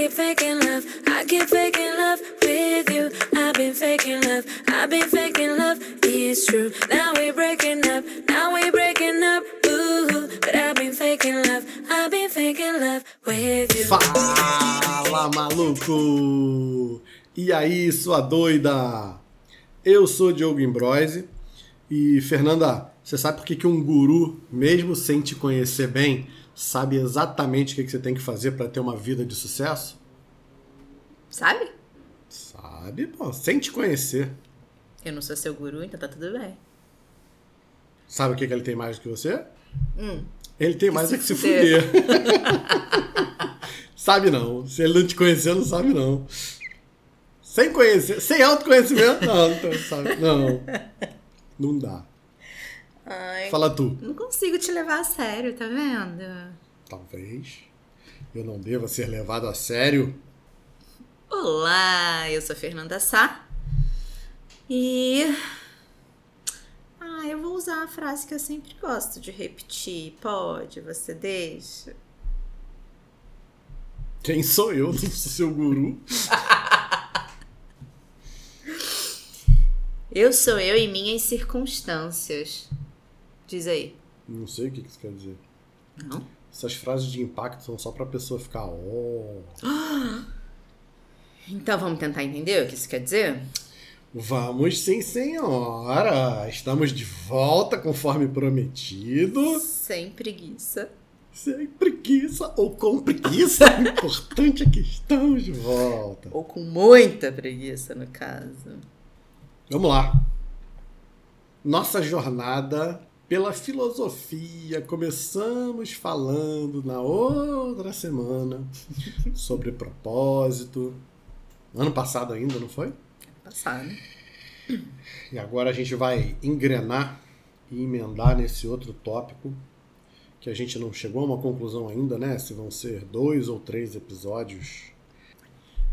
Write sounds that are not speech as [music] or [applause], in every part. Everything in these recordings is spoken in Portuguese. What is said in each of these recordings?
keep faking love. I keep faking love with you. I've been faking love. I've been faking love. It's true. Now we're breaking up. Now we're breaking up. Ooh, but I've been faking love. I've been faking love with you. Fala, maluco! E aí, sua doida? Eu sou Diogo Imbroise e, Fernanda, você sabe por que, que um guru, mesmo sem te conhecer bem, sabe exatamente o que, você tem que fazer para ter uma vida de sucesso? Sabe? Sabe, pô, sem te conhecer. Eu não sou seu guru, então tá tudo bem. Sabe o que, que ele tem mais do que você? Hum. Ele tem mais se é que se fuder. fuder. [laughs] [laughs] sabe não. Se ele não te conhecer, não sabe não. Sem conhecer, sem autoconhecimento, não, não sabe. Não. Não dá. Ai, Fala tu. não consigo te levar a sério, tá vendo? Talvez eu não deva ser levado a sério. Olá, eu sou Fernanda Sá. E. Ah, eu vou usar a frase que eu sempre gosto de repetir. Pode, você deixa. Quem sou eu? Não [laughs] sou seu guru. Eu sou eu em minhas circunstâncias. Diz aí. Não sei o que isso quer dizer. Não? Essas frases de impacto são só pra pessoa ficar, oh. [gasps] Então vamos tentar entender o que isso quer dizer? Vamos sim, senhora. Estamos de volta conforme prometido. Sem preguiça. Sem preguiça ou com preguiça. o [laughs] importante é que estamos de volta. Ou com muita preguiça, no caso. Vamos lá. Nossa jornada pela filosofia. Começamos falando na outra semana sobre propósito. Ano passado ainda, não foi? Passado. E agora a gente vai engrenar e emendar nesse outro tópico que a gente não chegou a uma conclusão ainda, né? Se vão ser dois ou três episódios.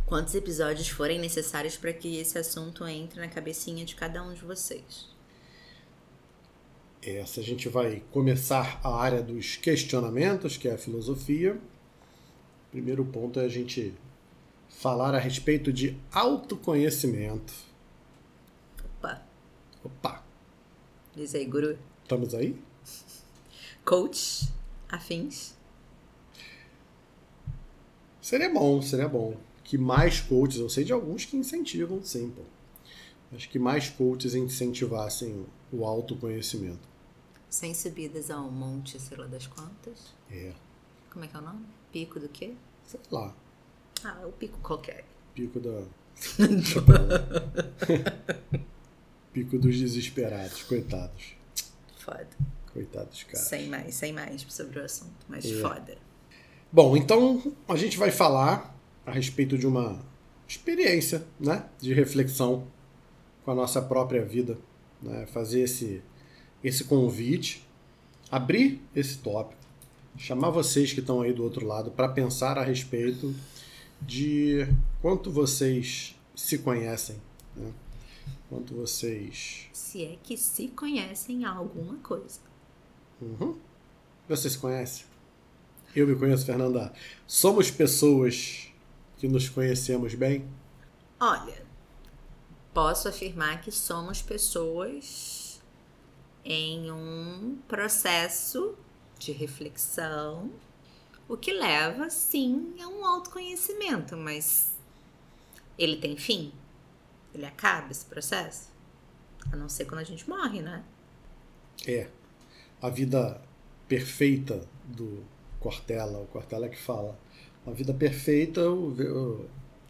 Quantos episódios forem necessários para que esse assunto entre na cabecinha de cada um de vocês? Essa a gente vai começar a área dos questionamentos, que é a filosofia. Primeiro ponto é a gente falar a respeito de autoconhecimento. Opa, Opa, diz aí, guru. estamos aí? Coach, afins. Seria bom, seria bom. Que mais coaches, eu sei de alguns que incentivam, sim, pô. Acho que mais coaches incentivassem o autoconhecimento. Sem subidas ao monte, sei lá das quantas. É, Como é que é o nome? Pico do quê? sei lá, Ah, o pico qualquer. pico da. [laughs] pico dos desesperados, coitados. Foda. Coitados, cara. Sem mais, sem mais sobre o assunto. Mas É. foda. Bom, então a gente vai falar a respeito de uma experiência, né, de reflexão com a nossa própria vida, né, fazer esse esse convite, abrir esse tópico, chamar vocês que estão aí do outro lado para pensar a respeito de quanto vocês se conhecem, né? quanto vocês Se é que se conhecem alguma coisa. Uhum. Você se conhece? Eu me conheço, Fernanda. Somos pessoas que nos conhecemos bem? Olha, posso afirmar que somos pessoas em um processo de reflexão, o que leva, sim, a um autoconhecimento, mas ele tem fim? Ele acaba esse processo? A não ser quando a gente morre, né? É. A vida perfeita do Cortella, o Cortella que fala. Uma vida perfeita,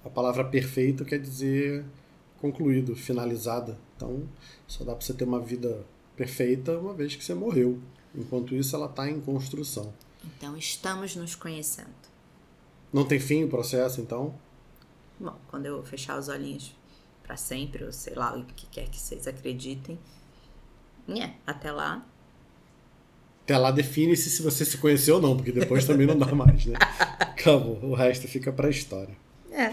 a palavra perfeito quer dizer concluído, finalizada. Então, só dá para você ter uma vida perfeita uma vez que você morreu. Enquanto isso, ela está em construção. Então estamos nos conhecendo. Não tem fim o processo, então? Bom, quando eu fechar os olhinhos pra sempre, ou sei lá, o que quer que vocês acreditem, é, até lá, Até lá define-se se você se conheceu ou não, porque depois também não dá mais, né? [laughs] Acabou. O resto fica pra história. é.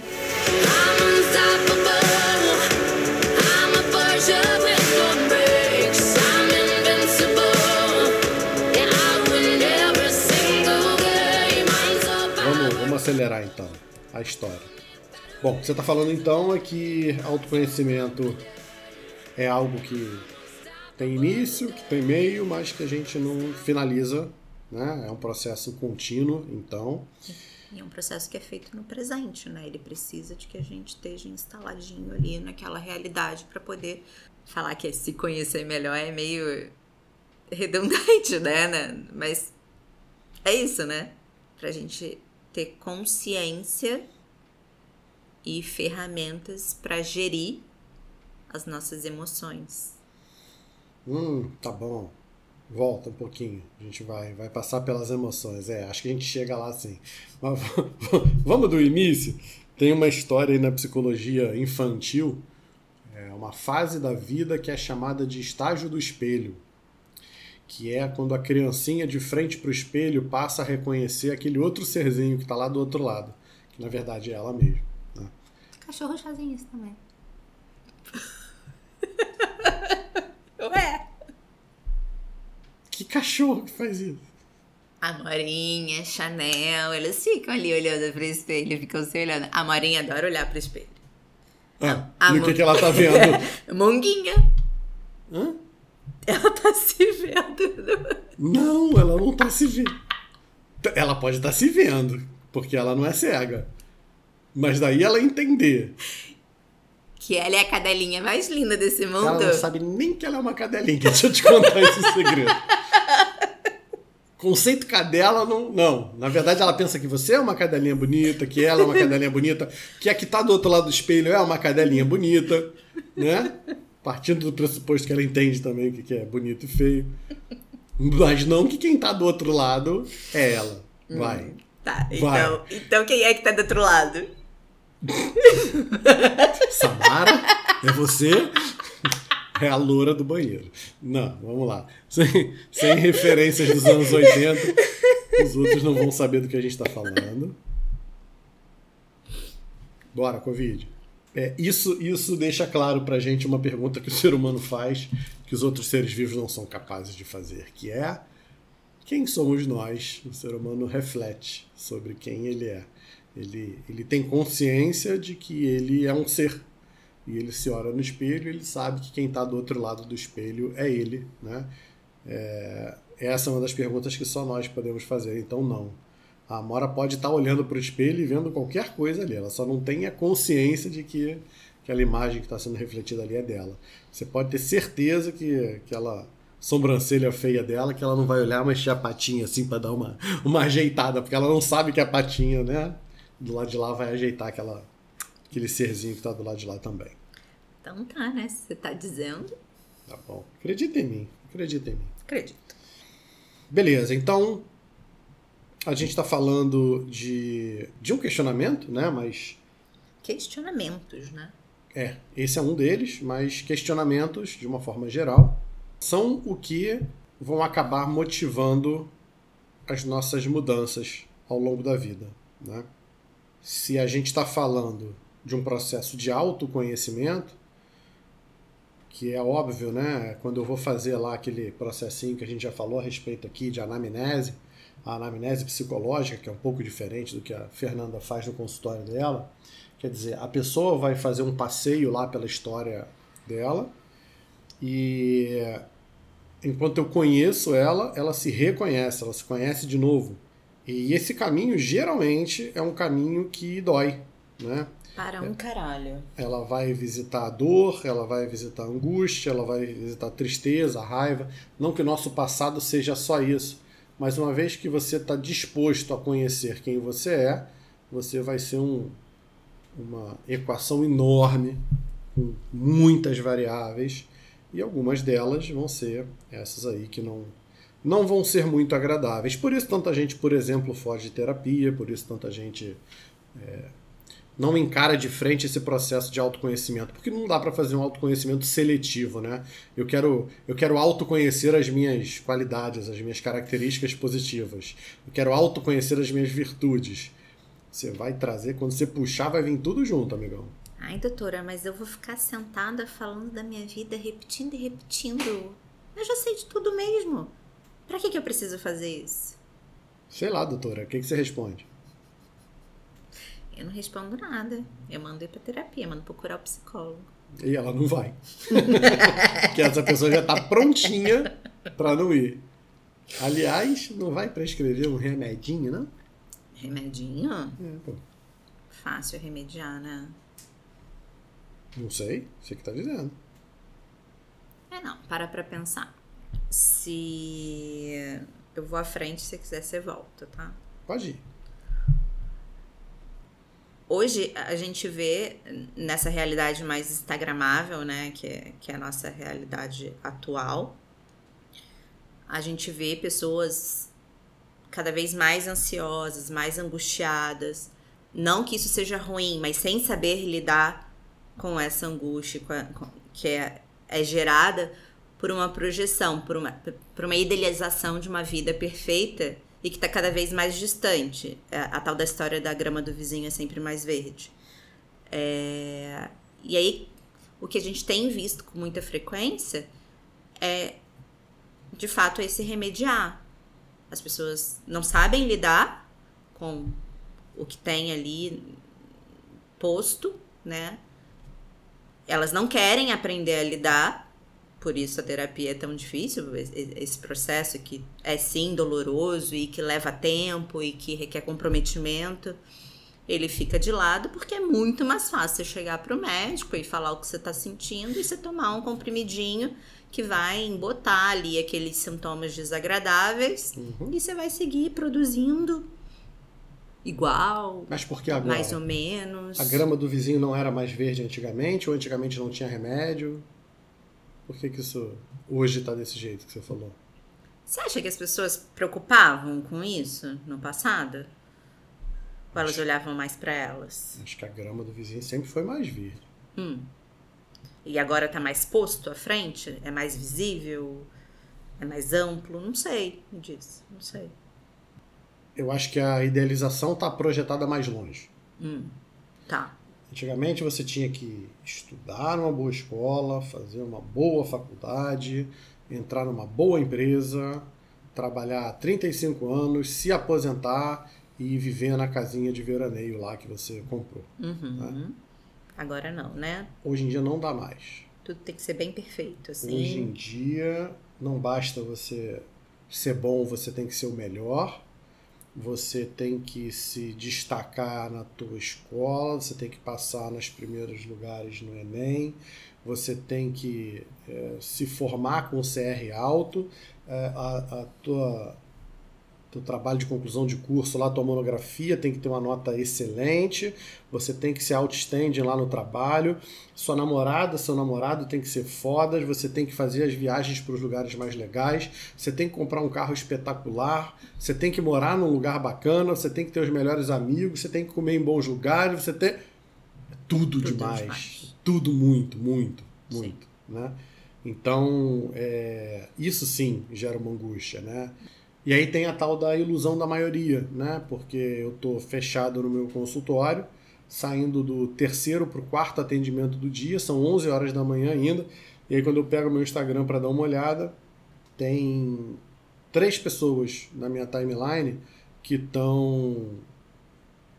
Acelerar então. a história. Bom, você está falando então é que autoconhecimento é algo que tem início, que tem meio, mas que a gente não finaliza, né? É um processo contínuo, então. E é um processo que é feito no presente, né? Ele precisa de que a gente esteja instaladinho ali naquela realidade para poder falar que se conhecer melhor é meio redundante, né? Mas é isso, né? Pra gente ter consciência e ferramentas para gerir as nossas emoções. Hum, tá bom. Volta um pouquinho. A gente vai, vai passar pelas emoções. É, acho que a gente chega lá assim. Mas [laughs] vamos do início. Tem uma história aí na psicologia infantil, é uma fase da vida que é chamada de estágio do espelho, que é quando a criancinha de frente para o espelho passa a reconhecer aquele outro serzinho que está lá do outro lado, que na verdade é ela mesma. Né? Cachorro fazem isso também. [laughs] Ué? Que cachorro que faz isso? A Morinha, Chanel, eles ficam ali olhando pro espelho, ficam se olhando. A Morinha adora olhar pro espelho. Ah, A e o que, que ela tá vendo? [laughs] Monguinha. Hã? Ela tá se vendo. Não, ela não tá se vendo. Ela pode estar se vendo, porque ela não é cega. Mas daí ela entender. Que ela é a cadelinha mais linda desse mundo. Ela não sabe nem que ela é uma cadelinha. [laughs] Deixa eu te contar esse segredo. Conceito cadela não. Não. Na verdade, ela pensa que você é uma cadelinha bonita, que ela é uma cadelinha bonita, que a que tá do outro lado do espelho é uma cadelinha bonita, né? Partindo do pressuposto que ela entende também o que que é bonito e feio. [laughs] Mas não que quem tá do outro lado é ela. Vai. Tá, Vai. então, então quem é que tá do outro lado? [laughs] Samara, é você? [laughs] É a loura do banheiro. Não, vamos lá. Sem, sem referências dos anos 80, os outros não vão saber do que a gente está falando. Bora, Covid. É, isso, isso deixa claro pra gente uma pergunta que o ser humano faz, que os outros seres vivos não são capazes de fazer, que é quem somos nós? O ser humano reflete sobre quem ele é. Ele, ele tem consciência de que ele é um ser. E ele se olha no espelho e ele sabe que quem está do outro lado do espelho é ele. Né? É, essa é uma das perguntas que só nós podemos fazer. Então, não. A Amora pode estar olhando para o espelho e vendo qualquer coisa ali. Ela só não tem a consciência de que aquela imagem que está sendo refletida ali é dela. Você pode ter certeza que aquela sobrancelha feia dela, que ela não vai olhar, mexer a patinha assim para dar uma, uma ajeitada, porque ela não sabe que a patinha, né? Do lado de lá vai ajeitar aquela, aquele serzinho que tá do lado de lá também. Então tá, né? Se você tá dizendo, Tá bom. Acredita em mim. Acredita em mim. acredito. Beleza, então a gente está falando de, de um questionamento, né? Mas Questionamentos, né? é, esse é um deles, mas questionamentos, de uma forma geral, são o que vão acabar motivando as nossas mudanças ao longo da vida, né? Se a gente está falando de um processo de autoconhecimento, que é óbvio, né? Quando eu vou fazer lá aquele processinho que a gente já falou a respeito aqui de anamnese, a anamnese psicológica, que é um pouco diferente do que a Fernanda faz no consultório dela. Quer dizer, a pessoa vai fazer um passeio lá pela história dela e enquanto eu conheço ela, ela se reconhece, ela se conhece de novo. E esse caminho geralmente é um caminho que dói, né? Para um caralho. Ela vai visitar a dor, ela vai visitar a angústia, ela vai visitar a tristeza, a raiva. Não que o nosso passado seja só isso, mas uma vez que você está disposto a conhecer quem você é, você vai ser um, uma equação enorme, com muitas variáveis, e algumas delas vão ser essas aí que não, não vão ser muito agradáveis. Por isso tanta gente, por exemplo, foge de terapia, por isso tanta gente não encara de frente esse processo de autoconhecimento, porque não dá para fazer um autoconhecimento seletivo, né? Eu quero eu quero autoconhecer as minhas qualidades, as minhas características positivas. Eu quero autoconhecer as minhas virtudes. Você vai trazer quando você puxar vai vir tudo junto, amigão. Ai, doutora, mas eu vou ficar sentada falando da minha vida, repetindo e repetindo. Eu já sei de tudo mesmo. Pra que, que eu preciso fazer isso? Sei lá, doutora, o que, que você responde? Eu não respondo nada. Eu mando ir pra terapia, mando procurar o psicólogo. E ela não vai. [laughs] Porque essa pessoa já tá prontinha pra não ir. Aliás, não vai prescrever um remedinho, não? Remedinho? É, pô. Fácil remediar, né? Não sei, você que tá dizendo. É não, para pra pensar. Se eu vou à frente, se quiser você volta, tá? Pode ir. Hoje a gente vê nessa realidade mais instagramável, né, que é, que é a nossa realidade atual, a gente vê pessoas cada vez mais ansiosas, mais angustiadas. Não que isso seja ruim, mas sem saber lidar com essa angústia com a- com- que é, é gerada por uma projeção, por uma, por uma idealização de uma vida perfeita e que está cada vez mais distante. É, A, tal da história da grama do vizinho é sempre mais verde. É, e aí, o que a gente tem visto com muita frequência é, de fato, esse remediar. As pessoas não sabem lidar com o que tem ali posto, né? Elas não querem aprender a lidar, por isso a terapia é tão difícil, esse processo que é sim doloroso e que leva tempo e que requer comprometimento. Ele fica de lado porque é muito mais fácil você chegar para o médico e falar o que você está sentindo e você tomar um comprimidinho que vai embotar ali aqueles sintomas desagradáveis Uhum. e você vai seguir produzindo igual, Mas por que agora? mais ou menos. A grama do vizinho não era mais verde antigamente, ou antigamente não tinha remédio? Por que, que isso hoje tá desse jeito que você falou? Você acha que as pessoas preocupavam com isso no passado? Ou elas olhavam mais para elas? Acho que a grama do vizinho sempre foi mais verde. Hum. E agora tá mais posto à frente? É mais visível? É mais amplo? Não sei, me diz. Não sei. Eu acho que a idealização tá projetada mais longe. Hum. Tá. Antigamente você tinha que estudar numa boa escola, fazer uma boa faculdade, entrar numa boa empresa, trabalhar 35 anos, se aposentar e viver na casinha de veraneio lá que você comprou. Uhum. Agora não, né? Hoje em dia não dá mais. Tudo tem que ser bem perfeito, assim. Hoje em dia não basta você ser bom, você tem que ser o melhor. Você tem que se destacar na tua escola, você tem que passar nos primeiros lugares no Enem, você tem que eh, se formar com CR alto, eh, a, a tua teu trabalho de conclusão de curso lá, tua monografia tem que ter uma nota excelente, você tem que ser outstanding lá no trabalho, sua namorada, seu namorado tem que ser fodas, você tem que fazer as viagens para os lugares mais legais, você tem que comprar um carro espetacular, você tem que morar num lugar bacana, você tem que ter os melhores amigos, você tem que comer em bons lugares, você tem... É tudo, Tudo demais. demais. Tudo muito, muito, Sim. muito, né? Então, é, isso sim gera uma angústia, né? E aí tem a tal da ilusão da maioria, né? Porque eu tô fechado no meu consultório, saindo do terceiro para o quarto atendimento do dia, são 11 horas da manhã ainda. E aí quando eu pego meu Instagram para dar uma olhada, tem três pessoas na minha timeline que estão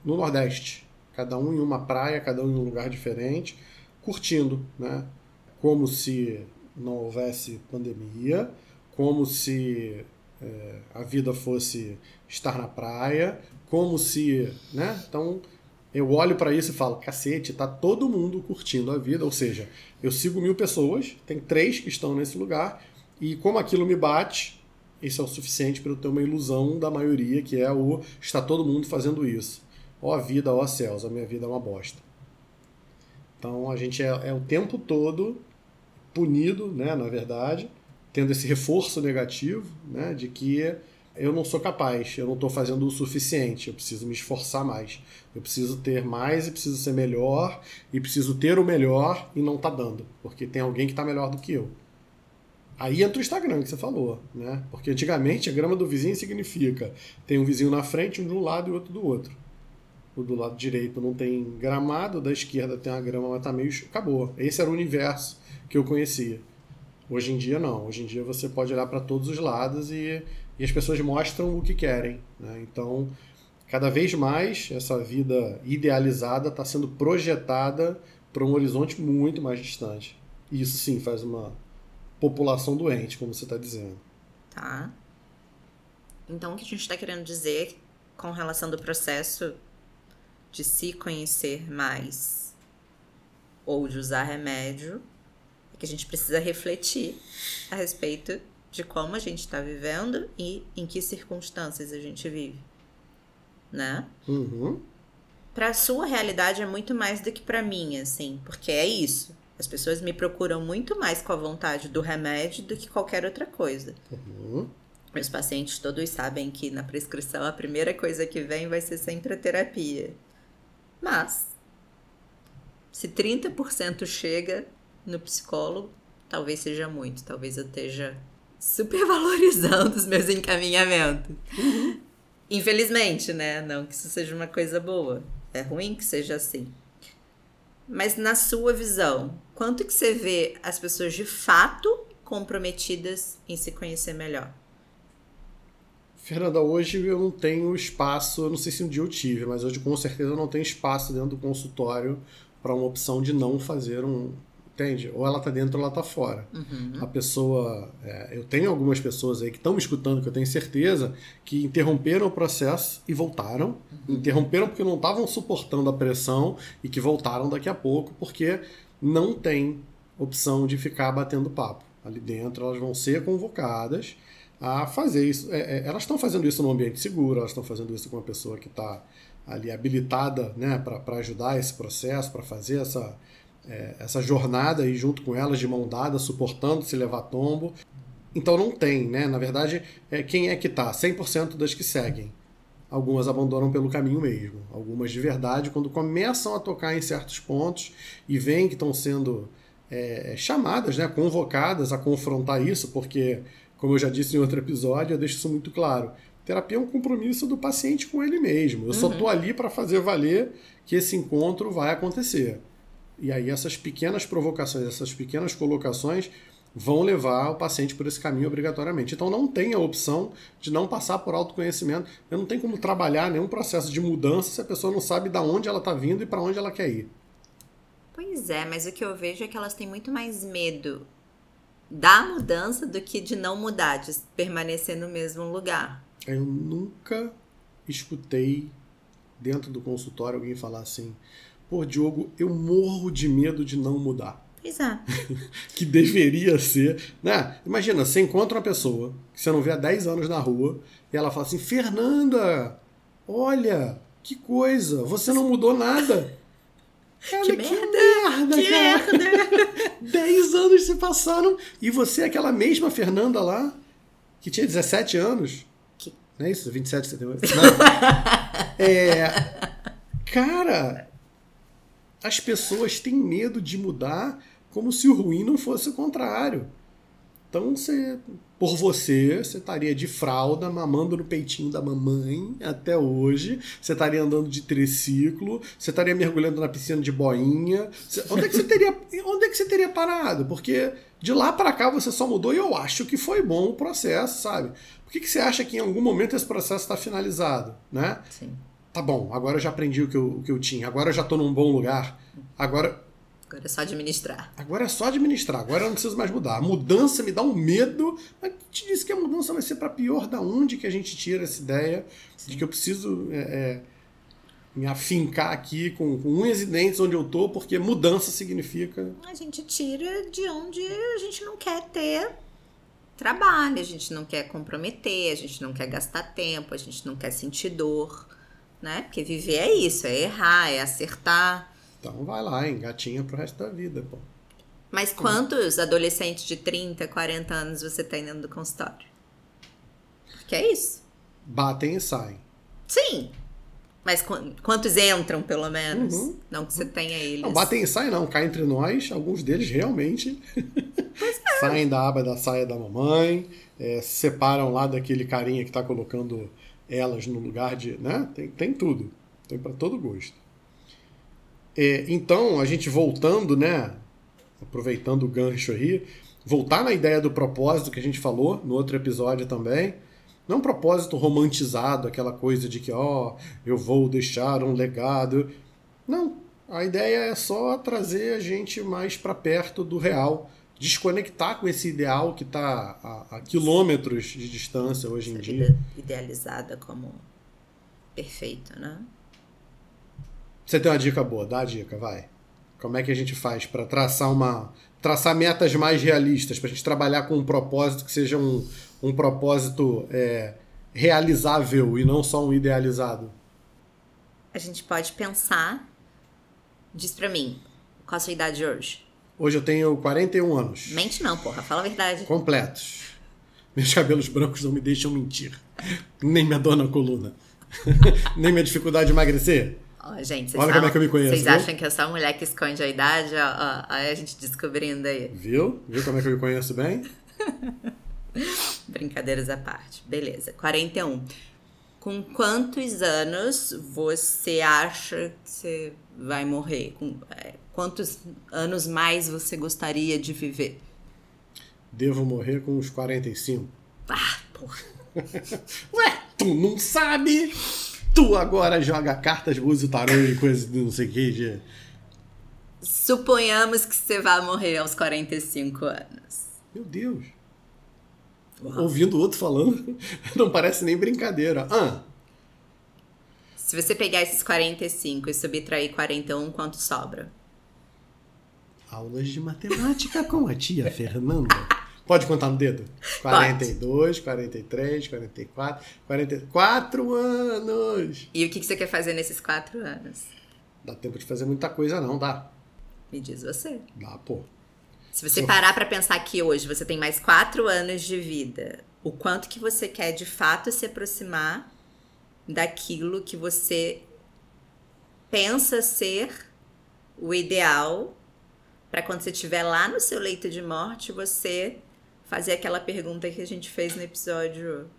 no Nordeste, cada um em uma praia, cada um em um lugar diferente, curtindo, né? Como se não houvesse pandemia, como se é, a vida fosse estar na praia, como se, né? Então eu olho para isso e falo, cacete, tá todo mundo curtindo a vida, ou seja, eu sigo mil pessoas, tem três que estão nesse lugar e como aquilo me bate, isso é o suficiente para eu ter uma ilusão da maioria que é o está todo mundo fazendo isso. Ó vida, ó céus, a minha vida é uma bosta. Então a gente é, é o tempo todo punido, né, na verdade, tendo esse reforço negativo, né, de que eu não sou capaz, eu não estou fazendo o suficiente, eu preciso me esforçar mais, eu preciso ter mais e preciso ser melhor e preciso ter o melhor e não tá dando, porque tem alguém que está melhor do que eu. Aí entra o Instagram que você falou, né? Porque antigamente a grama do vizinho significa tem um vizinho na frente, um de um lado e outro do outro. O do lado direito não tem gramado, da esquerda tem a grama, mas tá meio. acabou. Esse era o universo que eu conhecia. Hoje em dia não. Hoje em dia você pode olhar para todos os lados e, e as pessoas mostram o que querem. Né? Então cada vez mais essa vida idealizada está sendo projetada para um horizonte muito mais distante. E isso sim faz uma população doente, como você está dizendo. Tá. Então o que a gente está querendo dizer com relação do processo de se conhecer mais ou de usar remédio é que a gente precisa refletir a respeito de como a gente está vivendo e em que circunstâncias a gente vive, né? Uhum. Para sua realidade é muito mais do que para mim, assim, porque é isso. As pessoas me procuram muito mais com a vontade do remédio do que qualquer outra coisa. Uhum. Meus pacientes todos sabem que na prescrição a primeira coisa que vem vai ser sempre a terapia. Mas, se 30% chega no psicólogo, talvez seja muito. Talvez eu esteja supervalorizando [laughs] os meus encaminhamentos. Infelizmente, né? Não que isso seja uma coisa boa. É ruim que seja assim. Mas na sua visão, quanto que você vê as pessoas de fato comprometidas em se conhecer melhor? Fernanda, hoje eu não tenho espaço, eu não sei se um dia eu tive, mas hoje com certeza eu não tenho espaço dentro do consultório para uma opção de não fazer um. Entende? Ou ela está dentro ou ela está fora. Uhum. A pessoa. É, eu tenho algumas pessoas aí que estão me escutando, que eu tenho certeza, que interromperam o processo e voltaram. Uhum. Interromperam porque não estavam suportando a pressão e que voltaram daqui a pouco, porque não tem opção de ficar batendo papo. Ali dentro elas vão ser convocadas a fazer isso. É, é, elas estão fazendo isso num ambiente seguro, elas estão fazendo isso com uma pessoa que está ali habilitada né, para ajudar esse processo, para fazer essa, é, essa jornada aí junto com elas, de mão dada, suportando se levar tombo. Então não tem, né? Na verdade, é, quem é que tá? 100% das que seguem. Algumas abandonam pelo caminho mesmo. Algumas de verdade, quando começam a tocar em certos pontos e veem que estão sendo é, chamadas, né, convocadas a confrontar isso, porque como eu já disse em outro episódio, eu deixo isso muito claro. Terapia é um compromisso do paciente com ele mesmo. Eu só estou ali para fazer valer que esse encontro vai acontecer. E aí essas pequenas provocações, essas pequenas colocações vão levar o paciente por esse caminho obrigatoriamente. Então não tem a opção de não passar por autoconhecimento. Eu não tenho como trabalhar nenhum processo de mudança se a pessoa não sabe de onde ela está vindo e para onde ela quer ir. Pois é, mas o que eu vejo é que elas têm muito mais medo da mudança do que de não mudar, de permanecer no mesmo lugar. Eu nunca escutei dentro do consultório alguém falar assim: pô, Diogo, eu morro de medo de não mudar. Pois é. [laughs] que deveria ser. Né? Imagina, você encontra uma pessoa que você não vê há 10 anos na rua e ela fala assim: Fernanda, olha, que coisa, você não mudou nada. Cara, [laughs] que, que merda! merda, que cara. merda! [laughs] 10 anos se passaram e você é aquela mesma Fernanda lá, que tinha 17 anos. Que- Não é isso? 27, 78? Não. É. Cara, as pessoas têm medo de mudar como se o ruim não fosse o contrário. Então, você, por você, você estaria de fralda, mamando no peitinho da mamãe até hoje. Você estaria andando de triciclo, você estaria mergulhando na piscina de boinha. Você- onde, é que você teria, onde é que você teria parado? Porque de lá para cá você só mudou e eu acho que foi bom o processo, sabe? Por que, que você acha que em algum momento esse processo está finalizado, né? Sim. Tá bom, agora eu já aprendi o que eu, o que eu tinha, agora eu já tô num bom lugar, agora Agora é só administrar. Agora é só administrar, agora eu não preciso mais mudar. A mudança me dá um medo. Mas te disse que a mudança vai ser para pior. Da onde que a gente tira essa ideia de que eu preciso é, é, me afincar aqui com, com unhas e dentes onde eu tô, porque mudança significa. A gente tira de onde a gente não quer ter trabalho, a gente não quer comprometer, a gente não quer gastar tempo, a gente não quer sentir dor, né? Porque viver é isso, é errar, é acertar. Então vai lá, engatinha pro resto da vida, pô. Mas quantos adolescentes de 30, 40 anos você tem dentro do consultório? Porque é isso. Batem e saem. Sim. Mas qu- quantos entram, pelo menos? Uhum. Não que você tenha eles. Não, batem e saem não, cá entre nós, alguns deles realmente [laughs] saem da aba da saia da mamãe, é, se separam lá daquele carinha que tá colocando elas no lugar de. né? Tem, tem tudo. Tem para todo gosto. É, então, a gente voltando, né? Aproveitando o gancho aí, voltar na ideia do propósito que a gente falou no outro episódio também. Não um propósito romantizado, aquela coisa de que, ó, oh, eu vou deixar um legado. Não. A ideia é só trazer a gente mais para perto do real, desconectar com esse ideal que está a, a, quilômetros de distância hoje Essa em dia. Idealizada como perfeito, né? Você tem uma dica boa, dá a dica, vai. Como é que a gente faz para traçar uma traçar metas mais realistas, para a gente trabalhar com um propósito que seja um, um propósito é, realizável e não só um idealizado? A gente pode pensar. Diz para mim, qual a sua idade hoje? Hoje eu tenho 41 anos. Mente não, porra, fala a verdade. Completos. Meus cabelos brancos não me deixam mentir. Nem minha dor na coluna. [laughs] Nem minha dificuldade de emagrecer. Oh, gente, Olha falam, como é que eu me conheço. Vocês viu? acham que é só mulher que esconde a idade? Ó, ó, a gente descobrindo aí. Viu? Viu como é que eu me conheço bem? [laughs] Brincadeiras à parte. Beleza. 41. Com quantos anos você acha que você vai morrer? Com, é, quantos anos mais você gostaria de viver? Devo morrer com uns 45. Ah, porra. [laughs] Ué, tu não sabe? tu agora joga cartas, usa o tarô e coisa de não sei o que. De... Suponhamos que você vai morrer aos 45 anos. Meu Deus. Uau. Ouvindo o outro falando, [laughs] não parece nem brincadeira. Ah. Se você pegar esses 45 e subtrair 41, quanto sobra? Aulas de matemática com a tia Fernanda. Pode contar no dedo? 42, Pode. 43, 44, 44 anos! E o que você quer fazer nesses 4 anos? Dá tempo de fazer muita coisa, não, dá? Me diz você. Dá, pô. Se você parar para pensar que hoje você tem mais 4 anos de vida, o quanto que você quer de fato se aproximar daquilo que você pensa ser o ideal para quando você estiver lá no seu leito de morte, você fazer aquela pergunta que a gente fez no episódio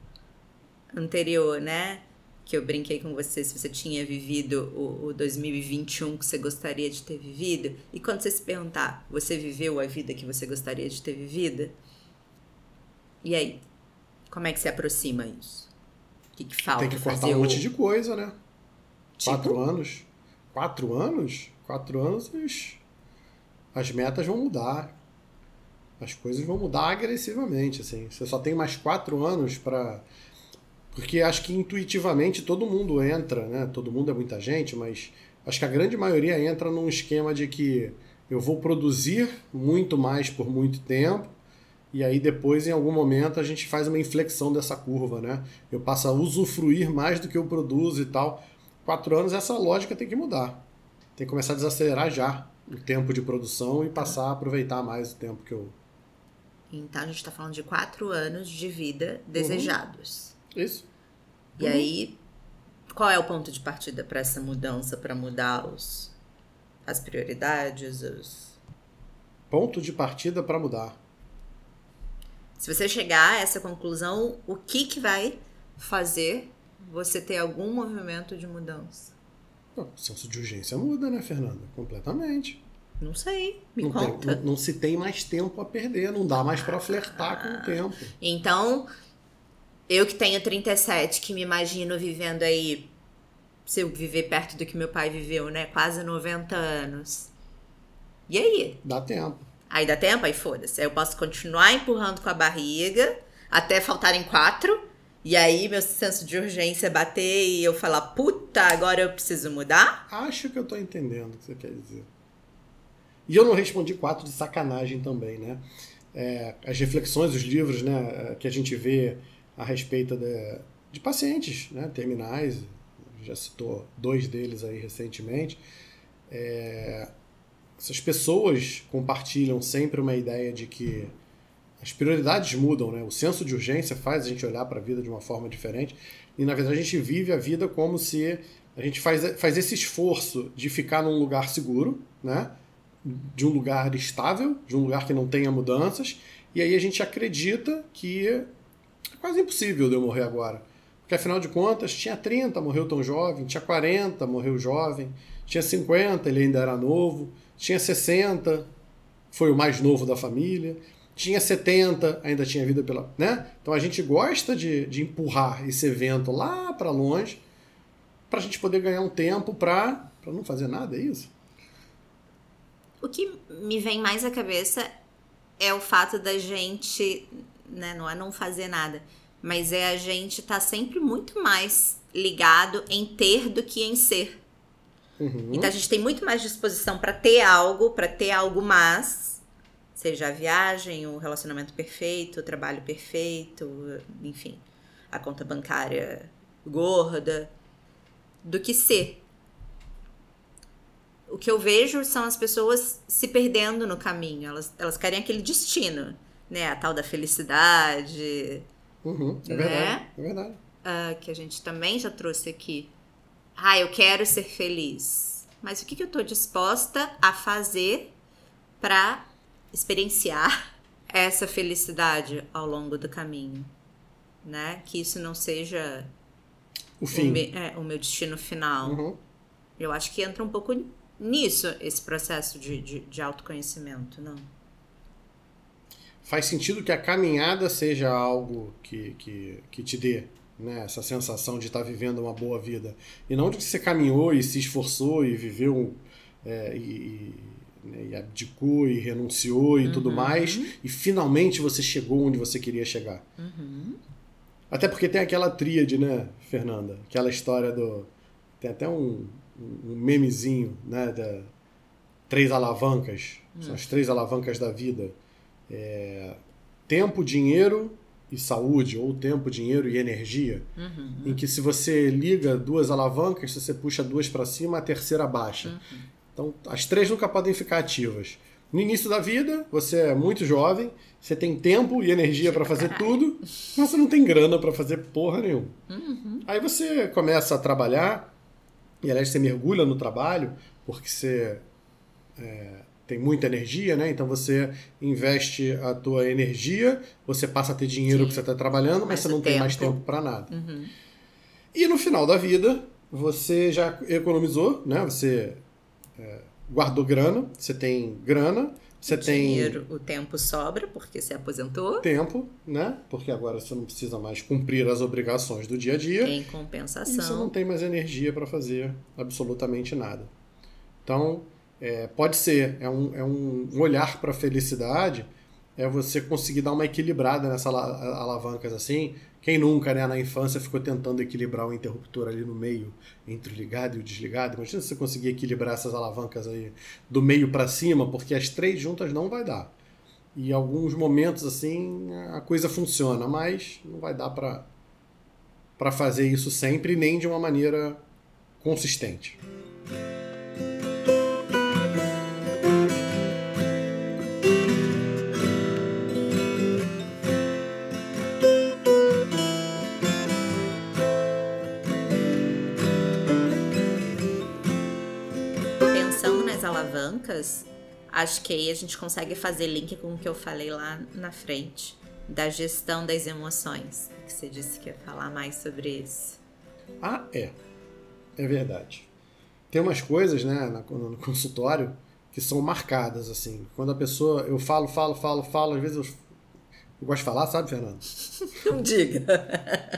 anterior, né? Que eu brinquei com você se você tinha vivido o, o 2021 que você gostaria de ter vivido. E quando você se perguntar, você viveu a vida que você gostaria de ter vivido? E aí? Como é que se aproxima isso? O que, que falta? Tem que cortar um monte de coisa, né? Tipo? Quatro anos. Quatro anos? Quatro anos, as metas vão mudar as coisas vão mudar agressivamente, assim. Você só tem mais quatro anos para porque acho que intuitivamente todo mundo entra, né? Todo mundo é muita gente, mas acho que a grande maioria entra num esquema de que eu vou produzir muito mais por muito tempo e aí depois em algum momento a gente faz uma inflexão dessa curva, né? Eu passo a usufruir mais do que eu produzo e tal. Quatro anos essa lógica tem que mudar. Tem que começar a desacelerar já o tempo de produção e passar a aproveitar mais o tempo que eu então a gente está falando de quatro anos de vida desejados. Uhum. Isso. E uhum. aí, qual é o ponto de partida para essa mudança, para mudar os, as prioridades? Os... Ponto de partida para mudar. Se você chegar a essa conclusão, o que, que vai fazer você ter algum movimento de mudança? O senso de urgência muda, né, Fernanda? Completamente. Não sei, me não conta. Tem, não, não, se tem mais tempo a perder, não dá mais para flertar ah, com o tempo. Então, eu que tenho 37, que me imagino vivendo aí, se eu viver perto do que meu pai viveu, né? Quase 90 anos. E aí? Dá tempo. Aí dá tempo? Aí foda-se. Aí eu posso continuar empurrando com a barriga até faltarem quatro. E aí meu senso de urgência bater e eu falar, puta, agora eu preciso mudar? Acho que eu tô entendendo o que você quer dizer. E eu não respondi quatro de sacanagem também, né? É, as reflexões, os livros né, é, que a gente vê a respeito de, de pacientes né, terminais, já citou dois deles aí recentemente, é, essas pessoas compartilham sempre uma ideia de que as prioridades mudam, né? O senso de urgência faz a gente olhar para a vida de uma forma diferente e na verdade a gente vive a vida como se a gente faz, faz esse esforço de ficar num lugar seguro, né? de um lugar estável, de um lugar que não tenha mudanças, e aí a gente acredita que é quase impossível de eu morrer agora. Porque afinal de contas, tinha 30, morreu tão jovem, tinha 40, morreu jovem, tinha 50, ele ainda era novo, tinha 60, foi o mais novo da família. Tinha 70, ainda tinha vida pela. Né? Então a gente gosta de, de empurrar esse evento lá para longe para a gente poder ganhar um tempo para não fazer nada, é isso? O que me vem mais à cabeça é o fato da gente, né, não é não fazer nada, mas é a gente estar tá sempre muito mais ligado em ter do que em ser. Uhum. Então a gente tem muito mais disposição para ter algo, para ter algo mais, seja a viagem, o relacionamento perfeito, o trabalho perfeito, enfim, a conta bancária gorda, do que ser. O que eu vejo são as pessoas se perdendo no caminho. Elas, elas querem aquele destino, né? A tal da felicidade. Uhum, é né? verdade. É verdade. Uh, que a gente também já trouxe aqui. Ah, eu quero ser feliz. Mas o que, que eu estou disposta a fazer para experienciar [laughs] essa felicidade ao longo do caminho? Né? Que isso não seja o fim. O, me, é, o meu destino final. Uhum. Eu acho que entra um pouco nisso, esse processo de, de, de autoconhecimento, não? Faz sentido que a caminhada seja algo que, que, que te dê né, essa sensação de estar tá vivendo uma boa vida. E não de que você caminhou e se esforçou e viveu é, e, né, e, abdicou e renunciou e uhum. tudo mais, e finalmente você chegou onde você queria chegar. Uhum. Até porque tem aquela tríade, né, Fernanda? Aquela história do. Tem até um, um memezinho, né? Da três alavancas. Hum. São as três alavancas da vida. É, tempo, dinheiro e saúde, ou tempo, dinheiro e energia. Uhum. Em que se você liga duas alavancas, se você puxa duas para cima, a terceira baixa. Uhum. Então, as três nunca podem ficar ativas. No início da vida, você é muito jovem, você tem tempo e energia para fazer tudo, mas você não tem grana para fazer porra nenhuma. Uhum. Aí você começa a trabalhar, e aliás, você mergulha no trabalho, porque você é, tem muita energia, né? Então você investe a tua energia, você passa a ter dinheiro Sim. que você está trabalhando, mas, você não tempo. tem mais tempo para nada. Uhum. E no final da vida, você já economizou, né? Você é, guardou grana, você tem grana, você tem. Dinheiro, o tempo sobra, porque você aposentou. Tempo, né? Porque agora você não precisa mais cumprir as obrigações do dia a dia. Em compensação. E você não tem mais energia para fazer absolutamente nada. Então, é, pode ser, é um, é um olhar para a felicidade, é você conseguir dar uma equilibrada nessas alavancas assim, quem nunca, né, na infância, ficou tentando equilibrar o interruptor ali no meio, entre o ligado e o desligado? Imagina se você conseguir equilibrar essas alavancas aí do meio para cima, porque as três juntas não vai dar. E alguns momentos, assim, a coisa funciona, mas não vai dar para fazer isso sempre, nem de uma maneira consistente. Alavancas, acho que aí a gente consegue fazer link com o que eu falei lá na frente, da gestão das emoções, que você disse que ia falar mais sobre isso. Ah, é. É verdade. Tem umas coisas, né, no consultório que são marcadas, assim. Quando a pessoa. Eu falo, falo, falo, falo, às vezes eu, eu gosto de falar, sabe, Fernando? [laughs] Não diga.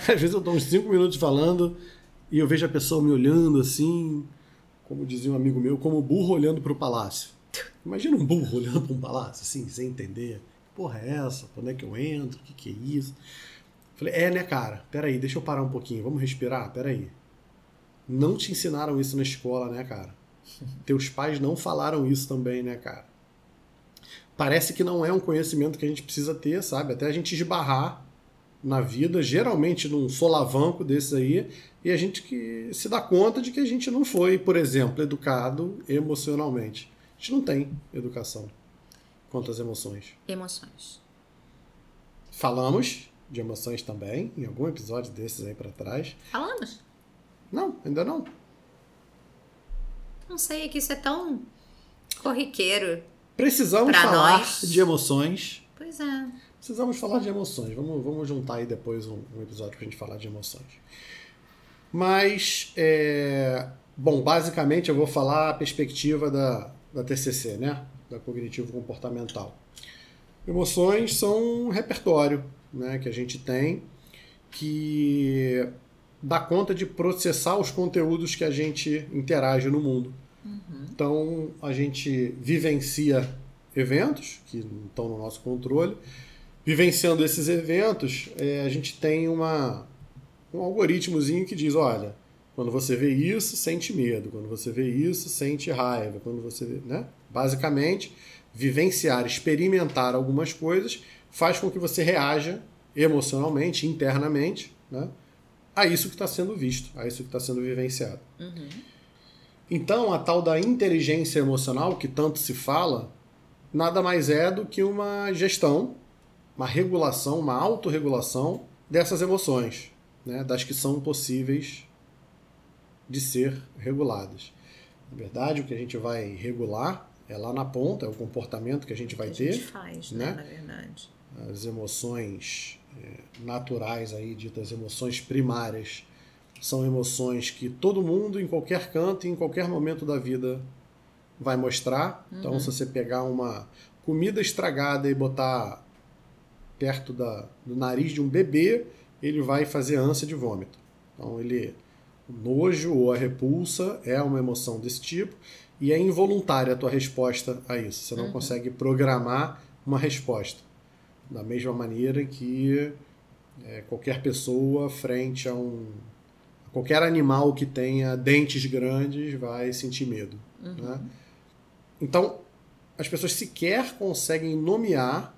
às vezes eu dou uns 5 minutos falando e eu vejo a pessoa me olhando assim como dizia um amigo meu, como burro olhando para o palácio. Imagina um burro olhando para um palácio, assim, sem entender. Que porra é essa? Onde é que eu entro? O que, que é isso? Falei, é, né, cara? Peraí, deixa eu parar um pouquinho, vamos respirar? Peraí. Não te ensinaram isso na escola, né, cara? Teus pais não falaram isso também, né, cara? Parece que não é um conhecimento que a gente precisa ter, sabe? Até a gente esbarrar na vida, geralmente num solavanco desses aí, e a gente que se dá conta de que a gente não foi, por exemplo, educado emocionalmente. A gente não tem educação quanto às emoções. Emoções. Falamos de emoções também, em algum episódio desses aí para trás. Falamos? Não, ainda não. Não sei, é que isso é tão corriqueiro. Precisamos falar nós. de emoções. Pois é. Precisamos falar de emoções. Vamos, vamos juntar aí depois um, um episódio pra gente falar de emoções. Mas, é, bom, basicamente eu vou falar a perspectiva da, da TCC, né? Da Cognitivo Comportamental. Emoções são um repertório né, que a gente tem que dá conta de processar os conteúdos que a gente interage no mundo. Uhum. Então, a gente vivencia eventos que não estão no nosso controle. Vivenciando esses eventos, é, a gente tem uma, um algoritmozinho que diz: olha, quando você vê isso, sente medo. Quando você vê isso, sente raiva. Quando você vê, né? Basicamente, vivenciar, experimentar algumas coisas faz com que você reaja emocionalmente, internamente, né? a isso que está sendo visto, a isso que está sendo vivenciado. Uhum. Então, a tal da inteligência emocional, que tanto se fala, nada mais é do que uma gestão, uma regulação, uma autorregulação dessas emoções, né, das que são possíveis de ser reguladas. Na verdade, o que a gente vai regular é lá na ponta, é o comportamento que a gente vai a ter. Gente faz, né? né? Na verdade. As emoções é, naturais aí, ditas emoções primárias, são emoções que todo mundo, em qualquer canto, em qualquer momento da vida, vai mostrar. Então, uhum. Então, se você pegar uma comida estragada e botar perto da, do nariz de um bebê, ele vai fazer ânsia de vômito. Então, ele, o nojo ou a repulsa é uma emoção desse tipo e é involuntária a tua resposta a isso. Você não uhum. consegue programar uma resposta. Da mesma maneira que é, qualquer pessoa frente a um qualquer animal que tenha dentes grandes vai sentir medo. Uhum. Né? Então, as pessoas sequer conseguem nomear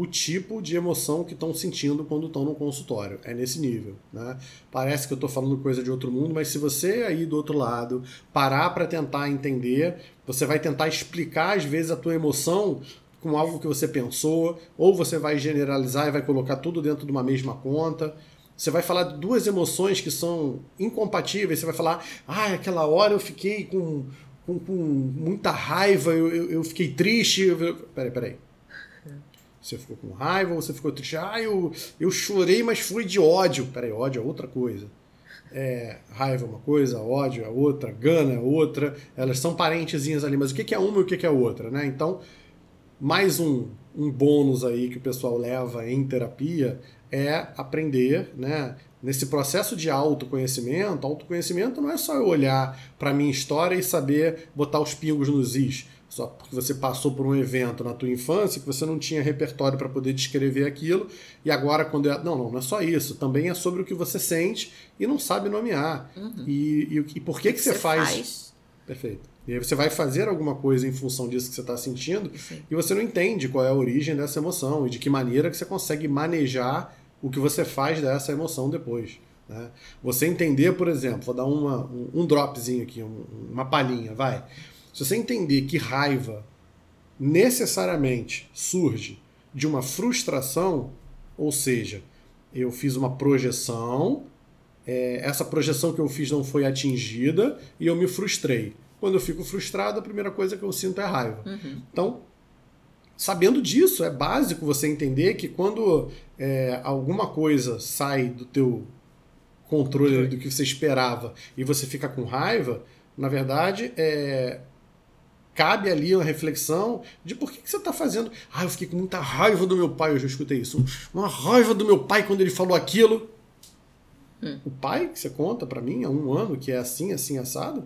o tipo de emoção que estão sentindo quando estão no consultório. É nesse nível. Né? Parece que eu estou falando coisa de outro mundo, mas se você aí do outro lado parar para tentar entender, você vai tentar explicar às vezes a tua emoção com algo que você pensou, ou você vai generalizar e vai colocar tudo dentro de uma mesma conta. Você vai falar de duas emoções que são incompatíveis. Você vai falar, ah, aquela hora eu fiquei com, com, com muita raiva, eu, eu, eu fiquei triste. Eu... Peraí, peraí. Você ficou com raiva você ficou triste? Ah, eu, eu chorei, mas foi de ódio. Peraí, ódio é outra coisa. É, raiva é uma coisa, ódio é outra, gana é outra. Elas são parentezinhas ali, mas o que é uma e o que é outra, né? Então, mais um, um bônus aí que o pessoal leva em terapia é aprender, né? Nesse processo de autoconhecimento, autoconhecimento não é só eu olhar para minha história e saber botar os pingos nos is, só porque você passou por um evento na tua infância que você não tinha repertório para poder descrever aquilo e agora quando é... não, não, não é só isso, também é sobre o que você sente e não sabe nomear. Uhum. E, e, e, por que que, que você, faz? faz? Perfeito. E aí você vai fazer alguma coisa em função disso que você está sentindo Sim. e você não entende qual é a origem dessa emoção e de que maneira que você consegue manejar o que você faz dessa emoção depois. Né? Você entender, por exemplo, vou dar uma, um, um dropzinho aqui, um, uma palhinha, vai. Se você entender que raiva necessariamente surge de uma frustração, ou seja, eu fiz uma projeção, é, essa projeção que eu fiz não foi atingida e eu me frustrei. Quando eu fico frustrado, a primeira coisa que eu sinto é raiva. Uhum. Então, sabendo disso, é básico você entender que quando é, alguma coisa sai do teu controle do que você esperava e você fica com raiva, na verdade, é, cabe ali uma reflexão de por que, que você está fazendo. Ah, eu fiquei com muita raiva do meu pai, eu já escutei isso. Uma raiva do meu pai quando ele falou aquilo. Hum. O pai que você conta para mim há um ano que é assim, assim, assado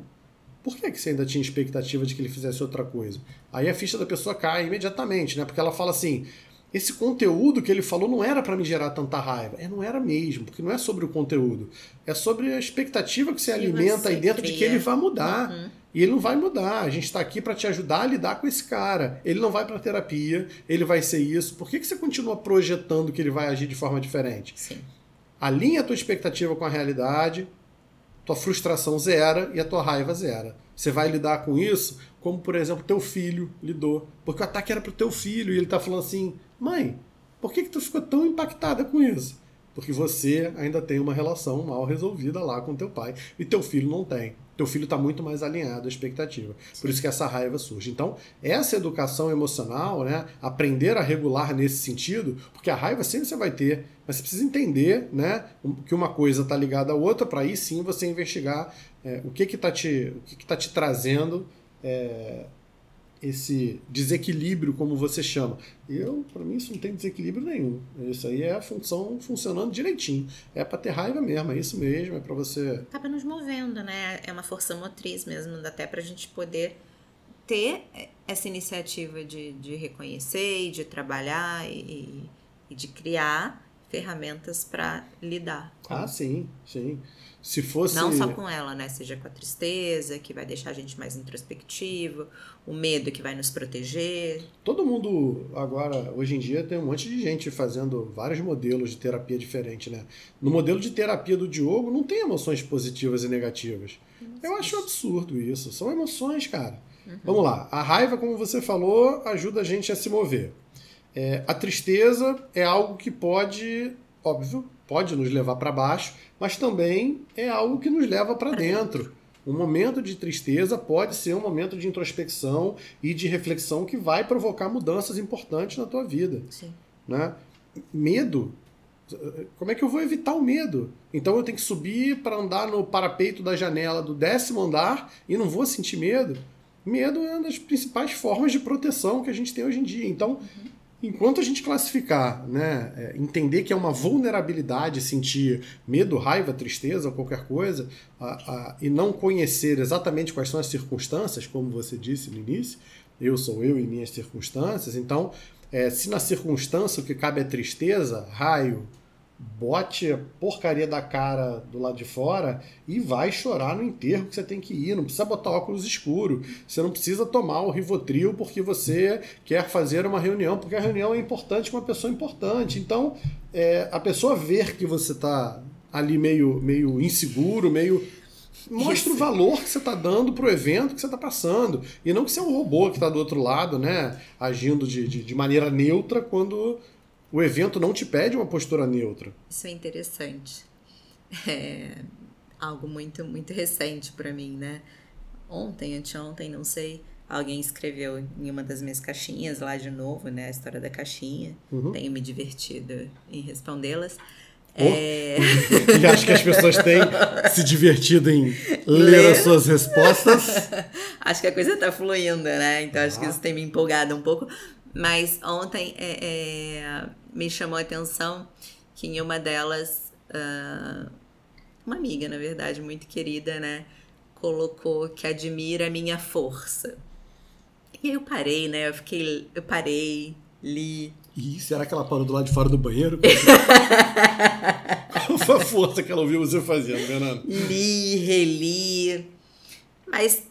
por que, que você ainda tinha expectativa de que ele fizesse outra coisa? Aí a ficha da pessoa cai imediatamente, né? Porque ela fala assim: esse conteúdo que ele falou não era para me gerar tanta raiva. É, não era mesmo, porque não é sobre o conteúdo. É sobre a expectativa que você alimenta aí dentro cria. de que ele vai mudar. Uhum. E ele não vai mudar. A gente está aqui para te ajudar a lidar com esse cara. Ele não vai para terapia, ele vai ser isso. Por que, que você continua projetando que ele vai agir de forma diferente? Sim. Alinha a tua expectativa com a realidade, tua frustração zera e a tua raiva zera. Você vai lidar com isso como, por exemplo, teu filho lidou. Porque o ataque era pro teu filho e ele tá falando assim: mãe, por que, que tu ficou tão impactada com isso? Porque você ainda tem uma relação mal resolvida lá com teu pai e teu filho não tem teu filho está muito mais alinhado à expectativa. Sim. Por isso que essa raiva surge. Então, essa educação emocional, né, aprender a regular nesse sentido, porque a raiva sempre você vai ter, mas você precisa entender né, que uma coisa está ligada à outra, para aí sim você investigar é, o que está te, o que que tá te trazendo é, esse desequilíbrio, como você chama. Eu, para mim, isso não tem desequilíbrio nenhum. Isso aí é a função funcionando direitinho. É para ter raiva mesmo, é isso mesmo, é para você. Acaba nos movendo, né? É uma força motriz mesmo, até para a gente poder ter essa iniciativa de, de reconhecer e de trabalhar e, e de criar ferramentas para lidar. Com... Ah, sim, sim. Se fosse. Não só com ela, né? Seja com a tristeza, que vai deixar a gente mais introspectivo, o medo que vai nos proteger. Todo mundo agora, hoje em dia, tem um monte de gente fazendo vários modelos de terapia diferente, né? No modelo de terapia do Diogo não tem emoções positivas e negativas. Eu acho absurdo isso. São emoções, cara. Uhum. Vamos lá. A raiva, como você falou, ajuda a gente a se mover. É, a tristeza é algo que pode, óbvio, pode nos levar para baixo, mas também é algo que nos leva para dentro. Um momento de tristeza pode ser um momento de introspecção e de reflexão que vai provocar mudanças importantes na tua vida. Sim. Né? Medo. Como é que eu vou evitar o medo? Então eu tenho que subir para andar no parapeito da janela do décimo andar e não vou sentir medo? Medo é uma das principais formas de proteção que a gente tem hoje em dia. Então, uhum. Enquanto a gente classificar, né, é, entender que é uma vulnerabilidade sentir medo, raiva, tristeza ou qualquer coisa, a, a, e não conhecer exatamente quais são as circunstâncias, como você disse no início, eu sou eu e minhas circunstâncias, então, é, se na circunstância o que cabe é tristeza, raio, bote a porcaria da cara do lado de fora e vai chorar no enterro que você tem que ir. Não precisa botar óculos escuro. Você não precisa tomar o Rivotril porque você quer fazer uma reunião, porque a reunião é importante com uma pessoa importante. Então, é, a pessoa ver que você está ali meio, meio inseguro, meio mostra o valor que você está dando para o evento que você está passando. E não que você é um robô que está do outro lado, né? Agindo de, de, de maneira neutra quando o evento não te pede uma postura neutra. Isso é interessante. É algo muito, muito recente para mim, né? Ontem, anteontem, não sei, alguém escreveu em uma das minhas caixinhas lá de novo, né? A história da caixinha. Uhum. Tenho me divertido em respondê-las. Oh. É... [laughs] e acho que as pessoas têm se divertido em ler, ler, as suas respostas. [laughs] acho que a coisa tá fluindo, né? Então ah. acho que ah. isso tem me empolgado um pouco. Mas ontem é, é, me chamou a atenção que em uma delas, uh, uma amiga, na verdade, muito querida, né? Colocou que admira a minha força. E aí eu parei, né? Eu fiquei. Eu parei, li. E será que ela parou do lado de fora do banheiro? Qual foi a [laughs] força que ela ouviu você fazendo, Fernando? Li, reli. Mas,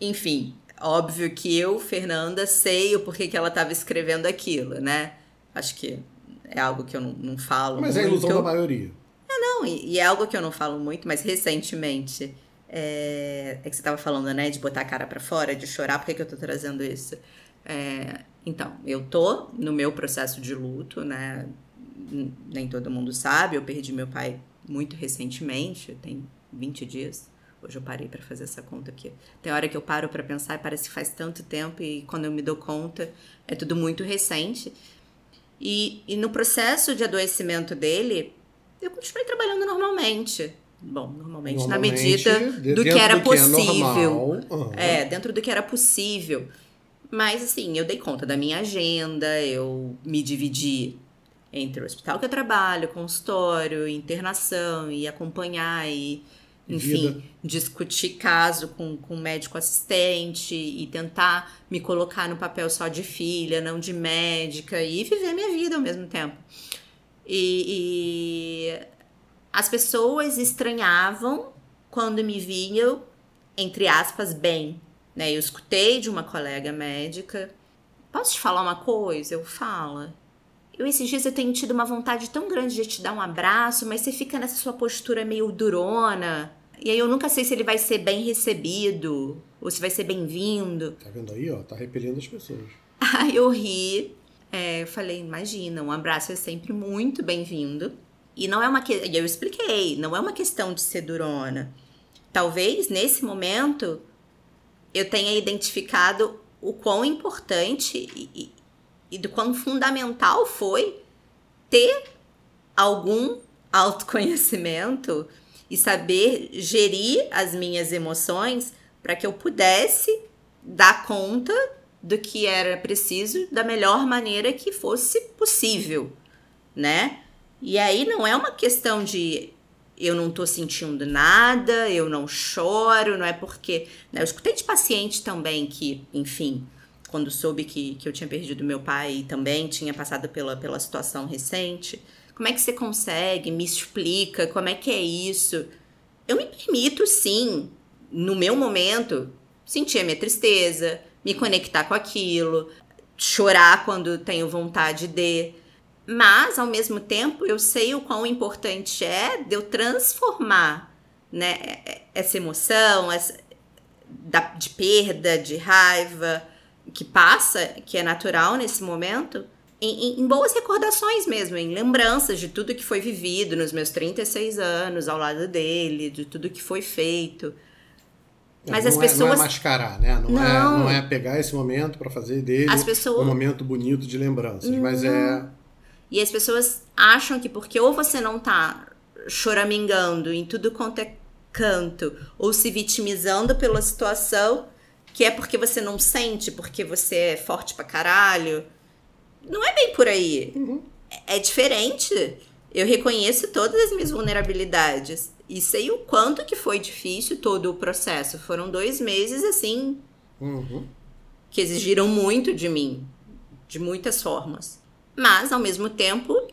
enfim, óbvio que eu, Fernanda, sei o porquê que ela estava escrevendo aquilo, né? Acho que é algo que eu não, não falo mas muito. Mas é a ilusão da maioria. É, não, e, e, é algo que eu não falo muito, mas recentemente, é, é que você estava falando, né, de botar a cara para fora, de chorar, por que, que eu tô trazendo isso? É, então, eu tô no meu processo de luto, né, nem todo mundo sabe, eu perdi meu pai muito recentemente, tem 20 dias, Hoje eu parei para fazer essa conta aqui. Tem hora que eu paro para pensar e parece que faz tanto tempo e quando eu me dou conta é tudo muito recente. E, e no processo de adoecimento dele, eu continuei trabalhando normalmente. Bom, normalmente, normalmente na medida do que era do possível. Que é, uhum. é, dentro do que era possível. Mas assim, eu dei conta da minha agenda, eu me dividi entre o hospital que eu trabalho, consultório, internação e acompanhar e enfim, Vida. discutir caso com, com médico assistente e tentar me colocar no papel só de filha, não de médica, e viver minha vida ao mesmo tempo. E, e as pessoas estranhavam quando me viam, entre aspas, bem. Né? Eu escutei de uma colega médica. Posso te falar uma coisa? Eu falo. Eu esses dias eu tenho tido uma vontade tão grande de te dar um abraço, mas você fica nessa sua postura meio durona. E aí eu nunca sei se ele vai ser bem recebido ou se vai ser bem-vindo. Tá vendo aí, ó? Tá repelindo as pessoas. [laughs] Aí eu ri. É, eu falei, imagina, um abraço é sempre muito bem-vindo. E não é uma que... E eu expliquei, não é uma questão de ser durona. Talvez nesse momento eu tenha identificado o quão importante e, e, e do quão fundamental foi ter algum autoconhecimento e saber gerir as minhas emoções para que eu pudesse dar conta do que era preciso da melhor maneira que fosse possível, né? E aí não é uma questão de eu não tô sentindo nada, eu não choro, não é porque. Né? Eu escutei de paciente também que, enfim, quando soube que, que eu tinha perdido meu pai e também tinha passado pela, pela situação recente. Como é que você consegue? Me explica como é que é isso. Eu me permito, sim, no meu momento, sentir a minha tristeza, me conectar com aquilo, chorar quando tenho vontade de. Mas, ao mesmo tempo, eu sei o quão importante é de eu transformar né, essa emoção essa, da, de perda, de raiva, que passa, que é natural nesse momento, em, em, boas recordações mesmo, em lembranças de tudo que foi vivido nos meus 36 anos ao lado dele, de tudo que foi feito. É, Mas não as é, pessoas. Não é mascarar, né? Não, não. É, não é pegar esse momento para fazer dele pessoas... um momento bonito de lembranças. Mas é e as pessoas acham que porque ou você não tá choramingando em tudo quanto é canto, ou se vitimizando pela situação, que é porque você não sente, porque você é forte pra caralho. Não é bem por aí. Uhum. É diferente. Eu reconheço todas as minhas vulnerabilidades. E sei o quanto que foi difícil todo o processo. Foram dois meses, assim, uhum. que exigiram muito de mim. De muitas formas. Mas, ao mesmo tempo,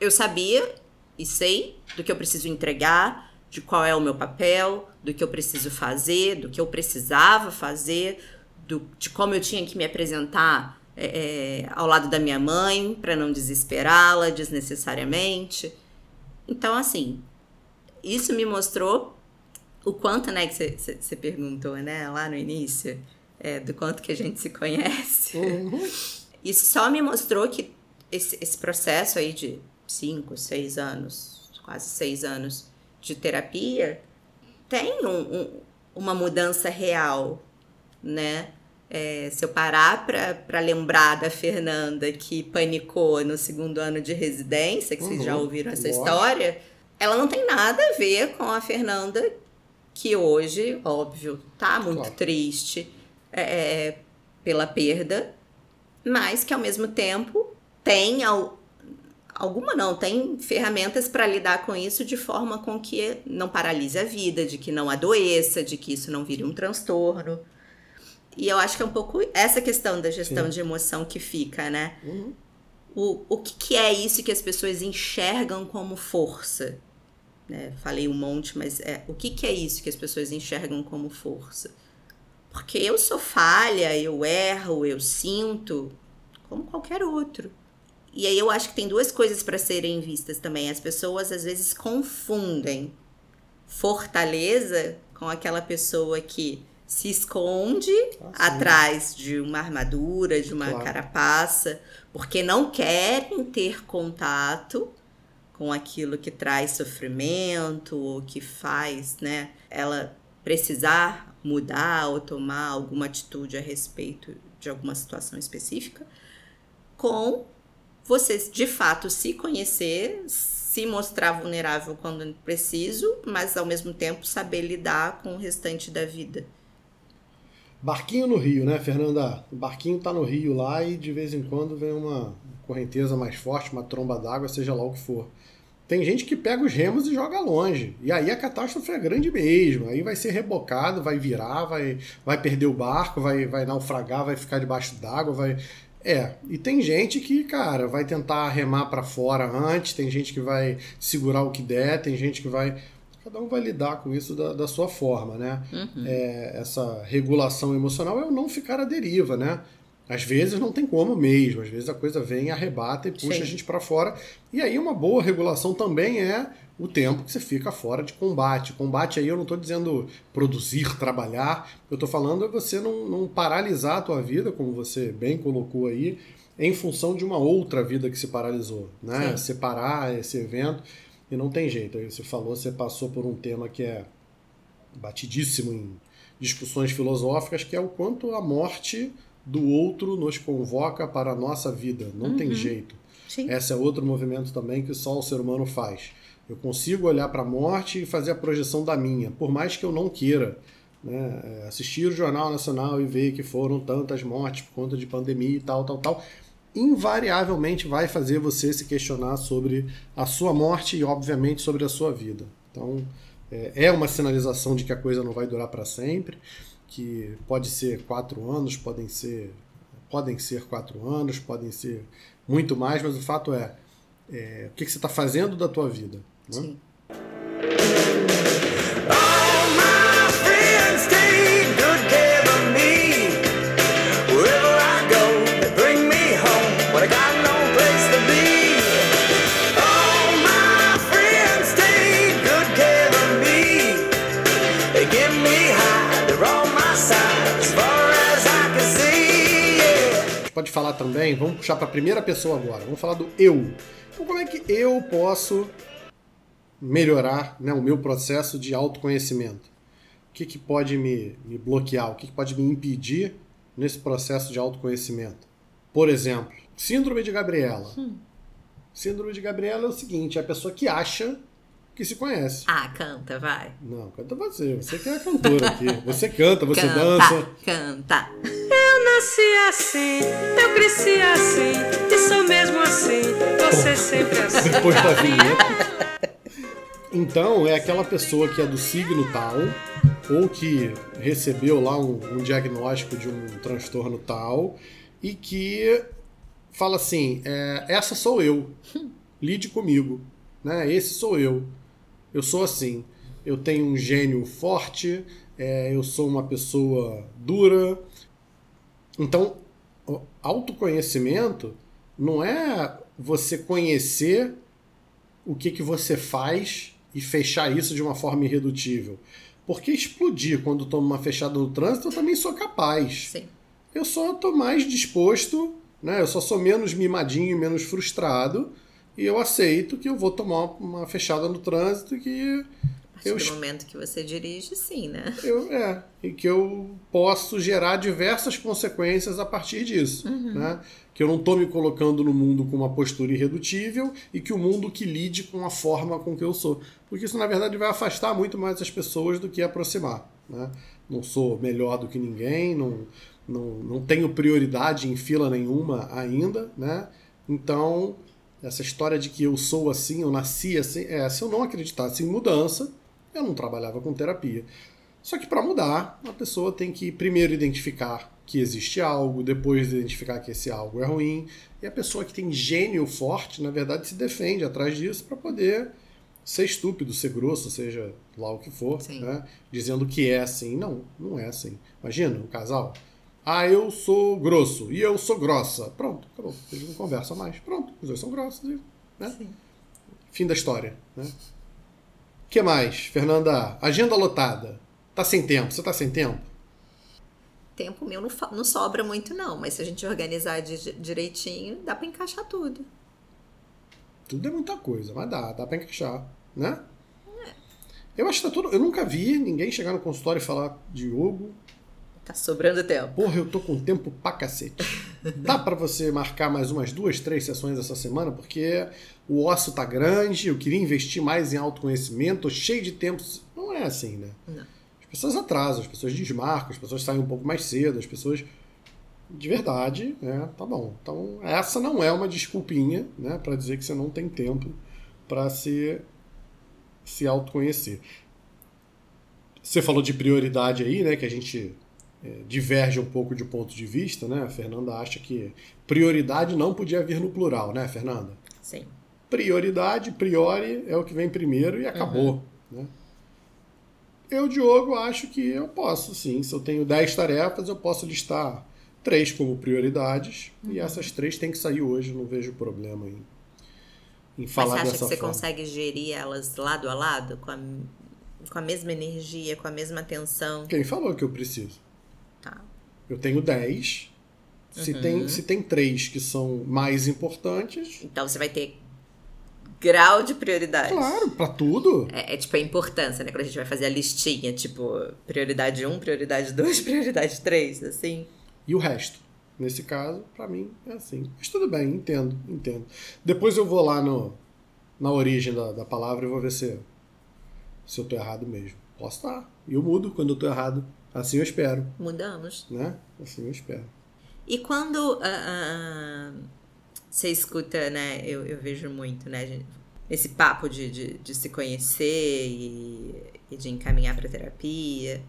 eu sabia e sei do que eu preciso entregar, de qual é o meu papel, do que eu preciso fazer, do que eu precisava fazer, do, de como eu tinha que me apresentar é, é ao lado da minha mãe para não desesperá-la desnecessariamente. Então, assim, isso me mostrou o quanto, né, que você perguntou, né, lá no início, é, do quanto que a gente se conhece. Uhum. Isso só me mostrou que esse, esse processo aí de cinco, seis anos, quase seis anos de terapia, tem um, um, uma mudança real, né? É, se eu parar para lembrar da Fernanda que panicou no segundo ano de residência, que uhum, vocês já uhum. ouviram essa boa. história, ela não tem nada a ver com a Fernanda que hoje, óbvio, tá muito claro. triste é, é pela perda, mas que ao mesmo tempo tem al, alguma não, tem ferramentas para lidar com isso de forma com que não paralise a vida, de que não adoeça, de que isso não vire um transtorno. E eu acho que é um pouco essa questão da gestão Sim. de emoção que fica, né? Uhum. O, o que, que é isso que as pessoas enxergam como força? Né? Falei um monte, mas é, o que, que é isso que as pessoas enxergam como força? Porque eu sou falha, eu erro, eu sinto, como qualquer outro. E aí eu acho que tem duas coisas para serem vistas também. As pessoas às vezes confundem fortaleza com aquela pessoa que se esconde ah, atrás de uma armadura, de uma claro. carapaça, porque não querem ter contato com aquilo que traz sofrimento ou que faz, né, ela precisar mudar ou tomar alguma atitude a respeito de alguma situação específica, com você de fato se conhecer, se mostrar vulnerável quando preciso, mas ao mesmo tempo saber lidar com o restante da vida. Barquinho no Rio, né, Fernanda? O barquinho tá no Rio lá e de vez em quando vem uma correnteza mais forte, uma tromba d'água, seja lá o que for. Tem gente que pega os remos e joga longe. E aí a catástrofe é grande mesmo. Aí vai ser rebocado, vai virar, vai, vai perder o barco, vai, vai naufragar, vai ficar debaixo d'água, vai. É, e tem gente que, cara, vai tentar remar para fora antes, tem gente que vai segurar o que der, tem gente que vai. Cada um vai lidar com isso da, da sua forma, né? Uhum. É, essa regulação emocional é o não ficar à deriva, né? Às vezes não tem como mesmo, às vezes a coisa vem, arrebata e puxa Sim. a gente para fora. E aí uma boa regulação também é o tempo que você fica fora de combate. Combate aí eu não estou dizendo produzir, trabalhar, eu estou falando é você não, não paralisar a tua vida, como você bem colocou aí, em função de uma outra vida que se paralisou, né? Sim. Separar esse evento e não tem jeito. Aí você falou, você passou por um tema que é batidíssimo em discussões filosóficas, que é o quanto a morte do outro nos convoca para a nossa vida. Não uhum. tem jeito. Sim. Esse é outro movimento também que só o ser humano faz. Eu consigo olhar para a morte e fazer a projeção da minha, por mais que eu não queira. né, é, assistir o Jornal Nacional e ver que foram tantas mortes por conta de pandemia e tal, tal, tal, invariavelmente vai fazer você se questionar sobre a sua morte e, obviamente, sobre a sua vida. Então, é, é uma sinalização de que a coisa não vai durar para sempre, que pode ser quatro anos, podem ser, podem ser quatro anos, podem ser muito mais, mas o fato é, é o que, você está fazendo da tua vida. Né? Sim. Pode falar também, vamos puxar para a primeira pessoa agora, vamos falar do eu. Então, como é que eu posso melhorar né, o meu processo de autoconhecimento? O que, que pode me, me bloquear? O que, que pode me impedir nesse processo de autoconhecimento? Por exemplo, Síndrome de Gabriela. Hum. Síndrome de Gabriela é o seguinte: é a pessoa que acha que se conhece. Ah, canta, vai. Não, canta você. Você que é a cantora aqui. Você canta, você canta, dança. Canta. Eu nasci assim, eu cresci assim, e sou mesmo assim, você sempre [laughs] assim. Depois da vinheta. Então, é aquela pessoa que é do signo tal, ou que recebeu lá um, um diagnóstico de um transtorno tal, e que fala assim: é, essa sou eu, lide comigo, né? Esse sou eu. Eu sou assim. Eu tenho um gênio forte, é, eu sou uma pessoa dura. Então, autoconhecimento não é você conhecer o que, que você faz e fechar isso de uma forma irredutível. Porque explodir quando tomo uma fechada no trânsito, eu também sou capaz. Sim. Eu só estou mais disposto, né? eu só sou menos mimadinho, menos frustrado e eu aceito que eu vou tomar uma fechada no trânsito que eu, do momento que você dirige, sim, né? Eu, é, e que eu posso gerar diversas consequências a partir disso, uhum. né? Que eu não estou me colocando no mundo com uma postura irredutível e que o mundo que lide com a forma com que eu sou. Porque isso, na verdade, vai afastar muito mais as pessoas do que aproximar, né? Não sou melhor do que ninguém, não, não, não tenho prioridade em fila nenhuma ainda, né? Então, essa história de que eu sou assim, eu nasci assim, é, se eu não acreditasse em mudança, eu não trabalhava com terapia. Só que para mudar, a pessoa tem que primeiro identificar que existe algo, depois identificar que esse algo é ruim. E a pessoa que tem gênio forte, na verdade, se defende atrás disso para poder ser estúpido, ser grosso, seja lá o que for, né? dizendo que é assim. Não, não é assim. Imagina um casal ah, eu sou grosso e eu sou grossa. Pronto, acabou. Eles não conversam mais. Pronto, os dois são grossos. Né? Sim. Fim da história. Né? que mais, Fernanda? Agenda lotada. Tá sem tempo? Você tá sem tempo? Tempo meu não, não sobra muito, não. Mas se a gente organizar direitinho, dá para encaixar tudo. Tudo é muita coisa, mas dá, dá pra encaixar, né? É. Eu acho que tá tudo. Eu nunca vi ninguém chegar no consultório e falar, Diogo, Tá sobrando tempo. Porra, eu tô com tempo pra cacete. [laughs] Dá para você marcar mais umas duas, três sessões essa semana, porque o osso tá grande, eu queria investir mais em autoconhecimento, tô cheio de tempo. Não é assim, né? Não. As pessoas atrasam, as pessoas desmarcam, as pessoas saem um pouco mais cedo, as pessoas. De verdade, né? Tá bom. Então, essa não é uma desculpinha, né? Pra dizer que você não tem tempo para se, se autoconhecer. Você falou de prioridade aí, né? Que a gente diverge um pouco de ponto de vista, né? A Fernanda acha que prioridade não podia vir no plural, né, Fernanda? Sim. Prioridade, priori, é o que vem primeiro e acabou. Uhum. Né? Eu, Diogo, acho que eu posso, sim. Se eu tenho 10 tarefas, eu posso listar três como prioridades uhum. e essas três têm que sair hoje, não vejo problema em, em falar Mas você acha que você forma. consegue gerir elas lado a lado, com a, com a mesma energia, com a mesma atenção? Quem falou que eu preciso? Eu tenho 10. Se, uhum. tem, se tem três que são mais importantes. Então você vai ter grau de prioridade. Claro, para tudo. É, é, tipo a importância, né? Quando a gente vai fazer a listinha, tipo, prioridade 1, prioridade 2, [laughs] prioridade 3, assim. E o resto. Nesse caso, para mim, é assim. Mas tudo bem, entendo, entendo. Depois eu vou lá no, na origem da, da palavra e vou ver se, se eu tô errado mesmo. Posso estar. E eu mudo quando eu tô errado. Assim eu espero, Mudamos. né? Assim eu espero. E quando ah, ah, você escuta, né? Eu, eu vejo muito, né? gente, Esse papo de, de, de se conhecer e, e de encaminhar para terapia.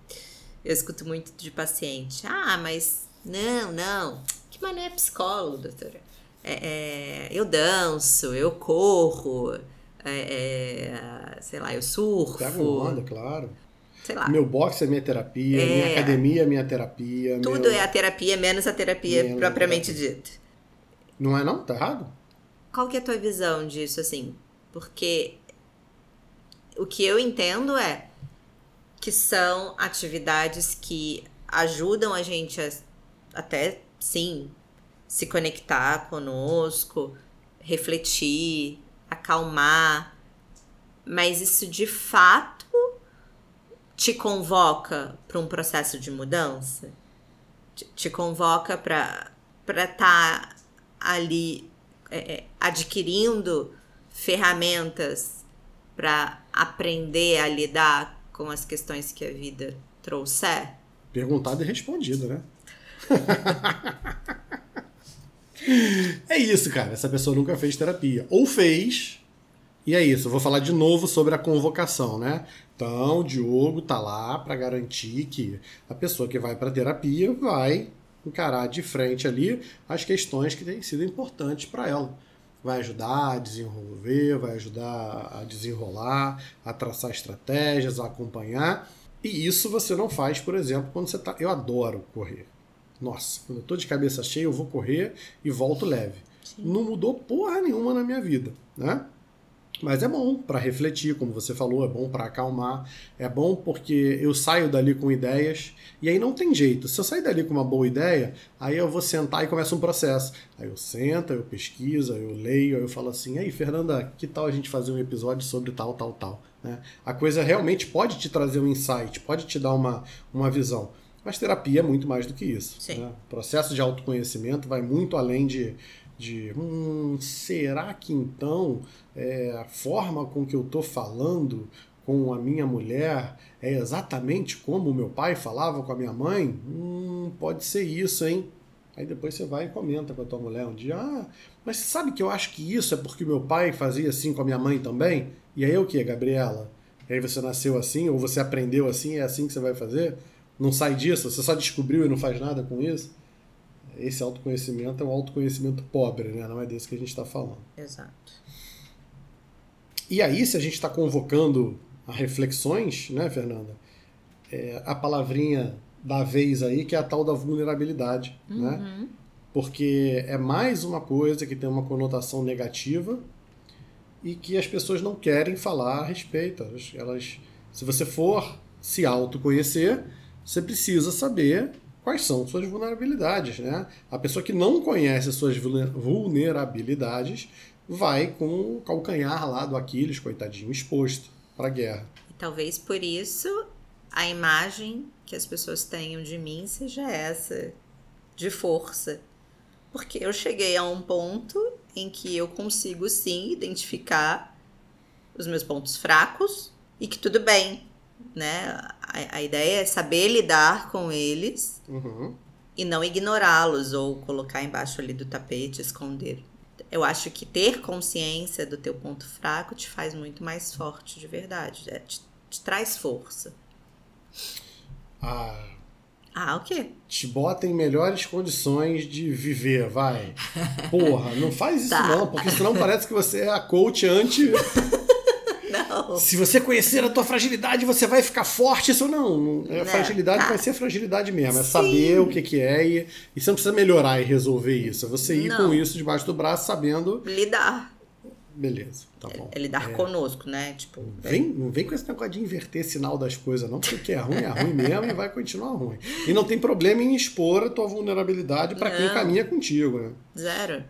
Eu escuto muito de paciente. Ah, mas não, não. Que mané é psicólogo, doutora? É, é, eu danço, eu corro, é, é, sei lá, eu surfo. Pega onda, claro. Sei lá. Meu boxe é minha terapia, É. minha academia é minha terapia. Tudo meu- é a terapia, menos a terapia Menos propriamente dita. Não é não? Tá errado? Qual que é a tua visão disso, assim? Porque o que eu entendo é que são atividades que ajudam a gente a até, sim, se conectar conosco, refletir, acalmar, mas isso de fato te convoca para um processo de mudança? Te, te convoca para estar ali é, é, adquirindo ferramentas para aprender a lidar com as questões que a vida trouxer? Perguntado e respondido, né? [laughs] é isso, cara. Essa pessoa nunca fez terapia. Ou fez. E é isso. Eu vou falar de novo sobre a convocação, né? Então, o Diogo tá lá para garantir que a pessoa que vai para terapia vai encarar de frente ali as questões que têm sido importantes para ela. Vai ajudar a desenvolver, vai ajudar a desenrolar, a traçar estratégias, a acompanhar. E isso você não faz, por exemplo, quando você tá. Eu adoro correr. Nossa, quando eu tô de cabeça cheia, eu vou correr e volto leve. Não mudou porra nenhuma na minha vida, né? Mas é bom para refletir, como você falou, é bom para acalmar, é bom porque eu saio dali com ideias e aí não tem jeito. Se eu sair dali com uma boa ideia, aí eu vou sentar e começa um processo. Aí eu sento, eu pesquiso, eu leio, aí eu falo assim: "Aí, Fernanda, que tal a gente fazer um episódio sobre tal, tal, tal?", né? A coisa realmente pode te trazer um insight, pode te dar uma, uma visão. Mas terapia é muito mais do que isso. Sim. né? O processo de autoconhecimento vai muito além de, de hum, será que então é, a forma com que eu estou falando com a minha mulher é exatamente como o meu pai falava com a minha mãe? Hum, pode ser isso, hein? Aí depois você vai e comenta com a tua mulher um dia, ah, mas você sabe que eu acho que isso é porque meu pai fazia assim com a minha mãe também? E aí é o que, Gabriela? E aí você nasceu assim, ou você aprendeu assim, é assim que você vai fazer? Não sai disso? Você só descobriu e não faz nada com isso? Esse autoconhecimento é um autoconhecimento pobre, né? Não é desse que a gente está falando. Exato. E aí, se a gente está convocando a reflexões, né, Fernanda? É, a palavrinha da vez aí, que é a tal da vulnerabilidade, né? Porque é mais uma coisa que tem uma conotação negativa e que as pessoas não querem falar a respeito. Elas, elas se você for se autoconhecer, você precisa saber quais são suas vulnerabilidades, né? A pessoa que não conhece suas vulner- vulnerabilidades vai com o calcanhar lá do Aquiles, coitadinho, exposto para a guerra. E talvez por isso a imagem que as pessoas tenham de mim seja essa, de força. Porque eu cheguei a um ponto em que eu consigo sim identificar os meus pontos fracos e que tudo bem, né? A, a ideia é saber lidar com eles Uhum. e não ignorá-los ou colocar embaixo ali do tapete, esconder. Eu acho que ter consciência do teu ponto fraco te faz muito mais forte de verdade, é, te, te traz força. Ah, Ah, o quê? te bota em melhores condições de viver, vai. Porra, não faz isso Tá. não, porque senão parece que você é a coach anti. [laughs] Não. Se você conhecer a tua fragilidade, você vai ficar forte. Isso não. não- A Né, fragilidade tá. vai ser fragilidade mesmo. É Sim. saber o que, que é e, e você não precisa melhorar e resolver isso. É você ir Não. com isso debaixo do braço, sabendo. Lidar. Beleza, tá bom. É lidar conosco, né? Tipo, Vem, não vem com esse negócio de inverter sinal das coisas, não, porque o que é ruim é ruim mesmo e vai continuar ruim. E não tem problema em expor a tua vulnerabilidade para quem caminha contigo, né? Zero.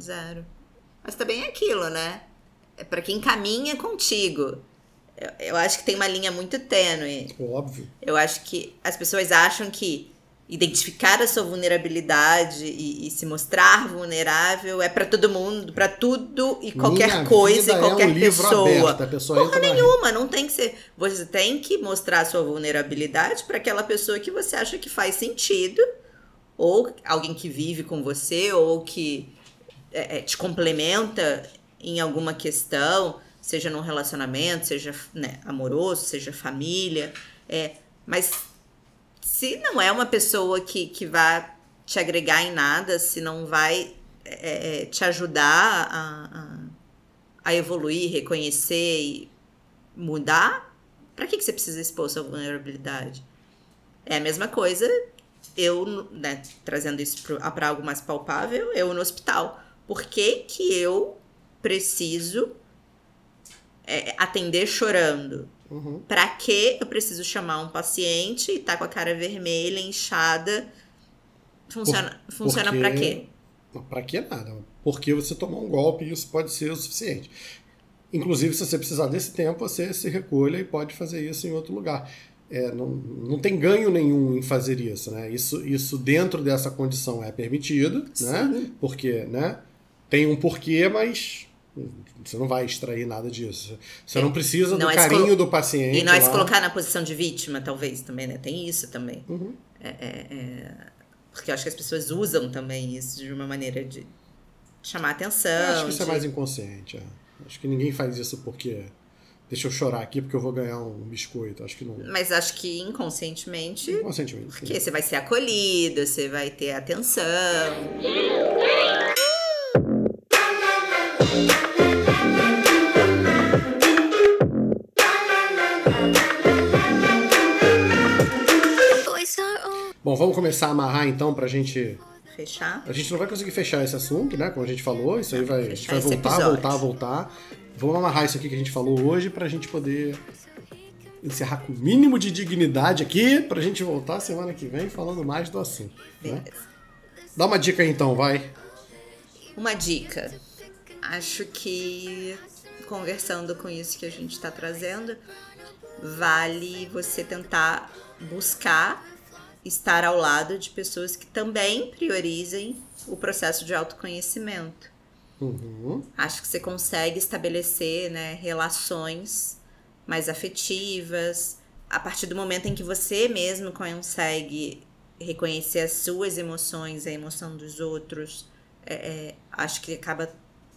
Zero. Mas também é aquilo, né? É pra quem caminha contigo. Eu, eu acho que tem uma linha muito tênue. Óbvio. Eu acho que as pessoas acham que identificar a sua vulnerabilidade e, e se mostrar vulnerável é para todo mundo, para tudo e qualquer Minha coisa e qualquer é um livro pessoa. Aberto, a pessoa Porra na- nenhuma, não tem que ser. Você tem que mostrar a sua vulnerabilidade para aquela pessoa que você acha que faz sentido, ou alguém que vive com você, ou que é, é, te complementa em alguma questão, seja num relacionamento, seja né, amoroso, seja família. É, mas se não é uma pessoa que, que vai te agregar em nada, se não vai é, é, te ajudar a, a, a evoluir, reconhecer e mudar, pra que, que você precisa expor sua vulnerabilidade? É a mesma coisa, eu, né, trazendo isso para algo mais palpável, eu no hospital. Por que, que eu preciso é, atender chorando? Uhum. Pra que eu preciso chamar um paciente e tá com a cara vermelha, inchada? Funciona, funciona porque- pra quê? Pra que nada? Porque você tomou um golpe e isso pode ser o suficiente. Inclusive, se você precisar desse tempo, você se recolha e pode fazer isso em outro lugar. É, não, não tem ganho nenhum em fazer isso, né? Isso, isso dentro dessa condição é permitido, né? Porque, né? Tem um porquê, mas você não vai extrair nada disso. Você não precisa Não do é carinho colo- do paciente. E não é se colocar na posição de vítima, talvez, também, né? Tem isso também. Uhum. Porque eu acho que as pessoas usam também isso de uma maneira de chamar atenção. Eu acho que isso é de- mais inconsciente. é. Acho que ninguém faz isso porque. Deixa eu chorar aqui porque eu vou ganhar um biscoito. Acho que não. Mas acho que inconscientemente. Inconscientemente. sim. Porque você vai ser acolhido, você vai ter atenção. Bom, vamos começar a amarrar então pra gente. Fechar? A gente não vai conseguir fechar esse assunto, né? Como a gente falou, isso aí vai, a gente vai voltar, episódio. voltar, voltar. Vamos amarrar isso aqui que a gente falou hoje pra gente poder encerrar com o mínimo de dignidade aqui, pra gente voltar semana que vem falando mais do assunto. Né? Beleza. Dá uma dica aí então, vai. Uma dica. Acho que conversando com isso que a gente está trazendo, vale você tentar buscar estar ao lado de pessoas que também priorizem o processo de autoconhecimento. Uhum. Acho que você consegue estabelecer né, relações mais afetivas a partir do momento em que você mesmo consegue reconhecer as suas emoções, a emoção dos outros. É, é, acho que acaba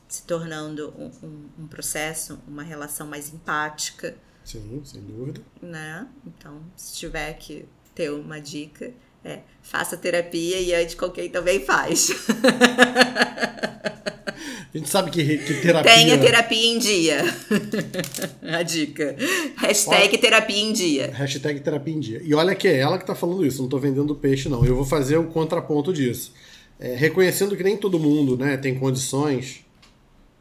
se tornando um, um- um processo, uma relação mais empática, Sim, sem dúvida. né? Então, se tiver que ter uma dica, é faça terapia e com quem também faz. [laughs] A gente sabe que, que terapia. Tenha terapia em dia. [laughs] A dica. Hashtag terapia em dia. Hashtag terapia em dia. E olha que é ela que tá falando isso, não tô vendendo peixe, não. Eu vou fazer o contraponto disso. É, reconhecendo que nem todo mundo né, tem condições.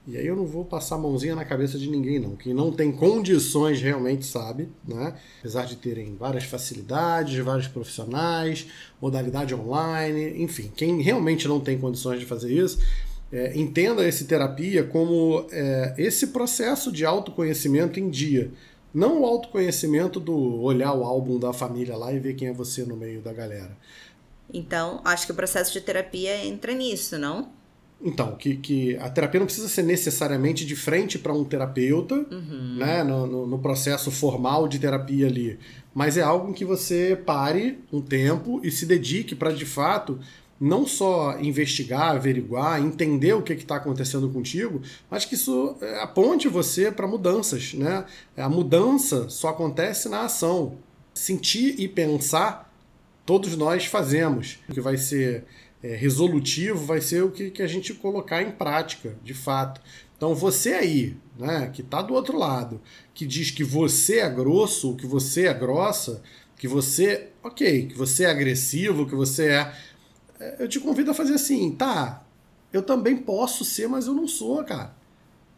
E aí eu não vou passar a mãozinha na cabeça de ninguém, não. Quem não tem condições realmente sabe, né? Apesar de terem várias facilidades, vários profissionais, modalidade online, enfim, quem realmente não tem condições de fazer isso, é, entenda esse terapia como é, esse processo de autoconhecimento em dia. Não o autoconhecimento do olhar o álbum da família lá e ver quem é você no meio da galera. Então, acho que o processo de terapia entra nisso, não? Então, que, que a terapia não precisa ser necessariamente de frente para um terapeuta, né, no, no- no processo formal de terapia ali. Mas é algo em que você pare um tempo e se dedique para, de fato, não só investigar, averiguar, entender o que está acontecendo contigo, mas que isso é, aponte você para mudanças. Né? A mudança só acontece na ação. Sentir e pensar todos nós fazemos. O que vai ser é, resolutivo vai ser o que, que a gente colocar em prática, de fato. Então você aí, né, que está do outro lado, que diz que você é grosso, que você é grossa, que você, ok, que você é agressivo, que você é, é, eu te convido a fazer assim, tá? Eu também posso ser, mas eu não sou, cara.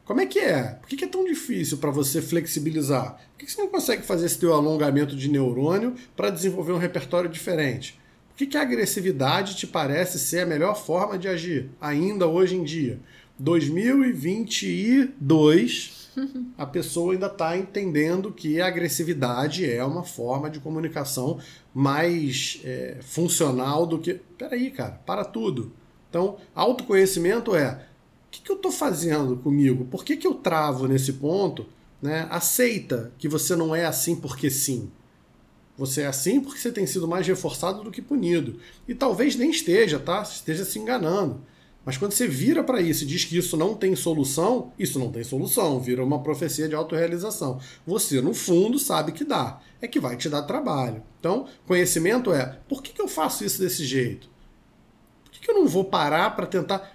Como é que é? Por que é tão difícil para você flexibilizar? Por que você não consegue fazer esse teu alongamento de neurônio para desenvolver um repertório diferente? Por que, que a agressividade te parece ser a melhor forma de agir, ainda hoje em dia? 2022, a pessoa ainda está entendendo que a agressividade é uma forma de comunicação mais é, funcional do que. Peraí, cara, para tudo. Então, autoconhecimento é o que, que eu estou fazendo comigo? Por que, que eu travo nesse ponto? Né? Aceita que você não é assim porque sim. Você é assim porque você tem sido mais reforçado do que punido. E talvez nem esteja, tá? Esteja se enganando. Mas quando você vira para isso e diz que isso não tem solução, isso não tem solução, vira uma profecia de autorrealização. Você, no fundo, sabe que dá. É que vai te dar trabalho. Então, conhecimento é: por que, que eu faço isso desse jeito? Por que, que eu não vou parar para tentar.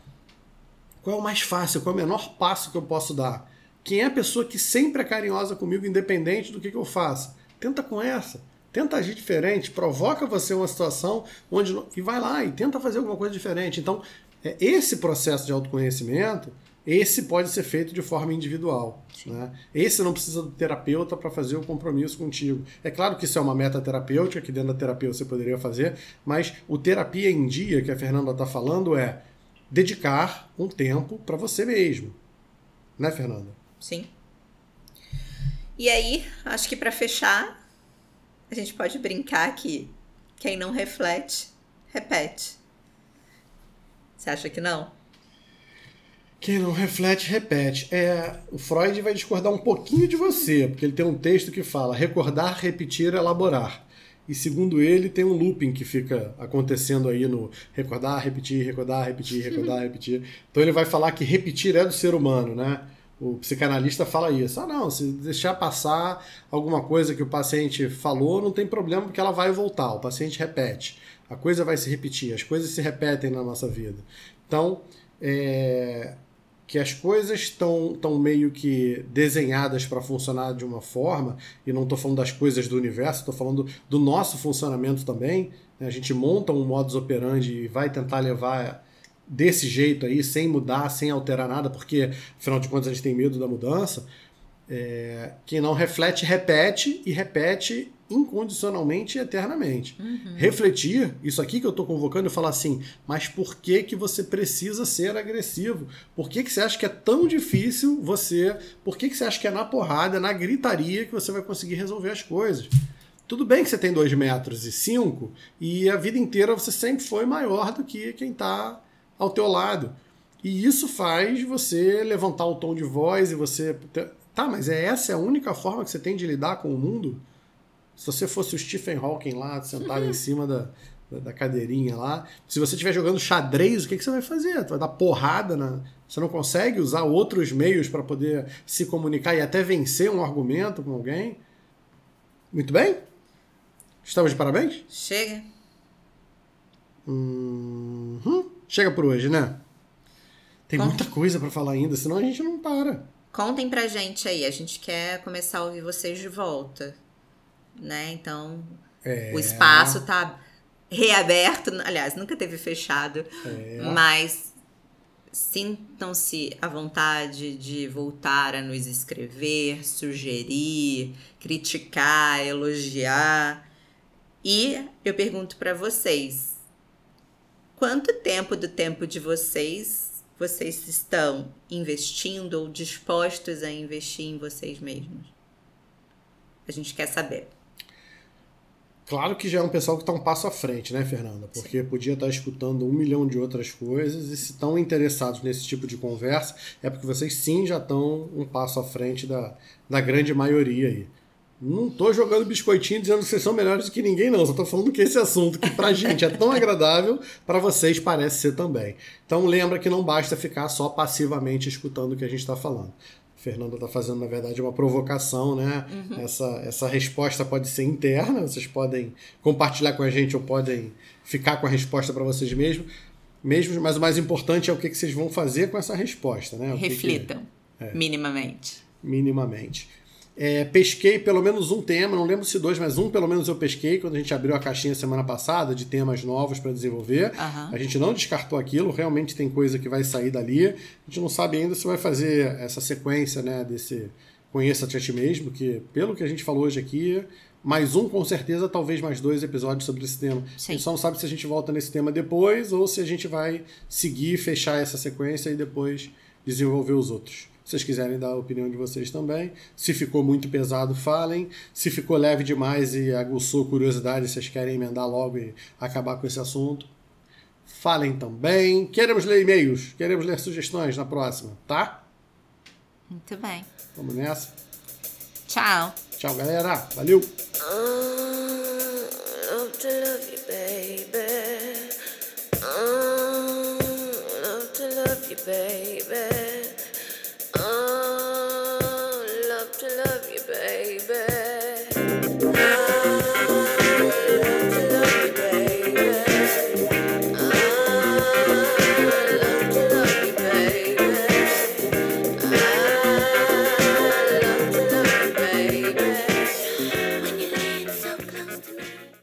Qual é o mais fácil? Qual é o menor passo que eu posso dar? Quem é a pessoa que sempre é carinhosa comigo, independente do que, que eu faça? Tenta com essa. Tenta agir diferente, provoca você uma situação onde. E vai lá e tenta fazer alguma coisa diferente. Então, é, esse processo de autoconhecimento, esse pode ser feito de forma individual. Né? Esse não precisa do terapeuta para fazer o compromisso contigo. É claro que isso é uma meta terapêutica, que dentro da terapia você poderia fazer, mas o terapia em dia que a Fernanda está falando é dedicar um tempo para você mesmo. Né, Fernanda? Sim. E aí, acho que para fechar, a gente pode brincar que quem não reflete, repete. Você acha que não? Quem não reflete, repete. É, o Freud vai discordar um pouquinho de você, porque ele tem um texto que fala recordar, repetir, elaborar. E segundo ele, tem um looping que fica acontecendo aí no recordar, repetir, recordar, repetir, recordar, repetir. Então ele vai falar que repetir é do ser humano, né? O psicanalista fala isso. Ah, não, se deixar passar alguma coisa que o paciente falou, não tem problema, porque ela vai voltar. O paciente repete. A coisa vai se repetir, as coisas se repetem na nossa vida. Então, é, que as coisas estão tão meio que desenhadas para funcionar de uma forma, e não estou falando das coisas do universo, estou falando do nosso funcionamento também. Né? A gente monta um modus operandi e vai tentar levar desse jeito aí, sem mudar, sem alterar nada, porque afinal de contas a gente tem medo da mudança. É, quem não reflete, repete e repete incondicionalmente e eternamente. Uhum. Refletir, isso aqui que eu estou convocando, e falar assim, mas por que que você precisa ser agressivo? Por que que você acha que é tão difícil você... Por que que você acha que é na porrada, na gritaria que você vai conseguir resolver as coisas? Tudo bem que você tem 2 metros e 5 e a vida inteira você sempre foi maior do que quem está ao teu lado. E isso faz você levantar o tom de voz e você... Tá, mas é essa é a única forma que você tem de lidar com o mundo? Se você fosse o Stephen Hawking lá, sentado em cima da, da, cadeirinha lá, se você estiver jogando xadrez, o que, que você vai fazer? Você vai dar porrada na. Você não consegue usar outros meios para poder se comunicar e até vencer um argumento com alguém? Muito bem? Estamos de parabéns? Chega. Uhum. Chega por hoje, né? Tem muita coisa para falar ainda, senão a gente não para. Contem pra gente aí, a gente quer começar a ouvir vocês de volta né? Então, é. o espaço está reaberto, aliás, nunca teve fechado, é. mas sintam-se à vontade de voltar a nos escrever, sugerir, criticar, elogiar. E eu pergunto para vocês: quanto tempo do tempo de vocês vocês estão investindo ou dispostos a investir em vocês mesmos? A gente quer saber. Claro que já é um pessoal que está um passo à frente, né, Fernanda? Porque Sim. podia estar tá escutando um milhão de outras coisas e se estão interessados nesse tipo de conversa, é porque vocês sim já estão um passo à frente da, da grande maioria aí. Não estou jogando biscoitinho dizendo que vocês são melhores do que ninguém, não. Só estou falando que esse assunto que pra gente é tão [laughs] agradável, para vocês parece ser também. Então lembra que não basta ficar só passivamente escutando o que a gente está falando. Fernanda está fazendo, na verdade, uma provocação, né? Uhum. Essa, essa resposta pode ser interna, vocês podem compartilhar com a gente ou podem ficar com a resposta para vocês mesmos, mesmos, mas o mais importante é o que, que vocês vão fazer com essa resposta, né? O Reflitam, que que é. minimamente. Minimamente. É, pesquei pelo menos um tema, não lembro se dois, mas um pelo menos eu pesquei quando a gente abriu a caixinha semana passada de temas novos para desenvolver. Uhum. A gente não descartou aquilo, realmente tem coisa que vai sair dali. A gente não sabe ainda se vai fazer essa sequência né, desse Conheça-te a ti mesmo, que pelo que a gente falou hoje aqui, mais um com certeza, talvez mais dois episódios sobre esse tema. Sim. A gente só não sabe se a gente volta nesse tema depois ou se a gente vai seguir, fechar essa sequência e depois desenvolver os outros. Se vocês quiserem dar a opinião de vocês também. Se ficou muito pesado, falem. Se ficou leve demais e aguçou curiosidade, vocês querem emendar logo e acabar com esse assunto, falem também. Queremos ler e-mails, queremos ler sugestões na próxima, tá? Muito bem. Vamos nessa. Tchau. Tchau, galera. Valeu.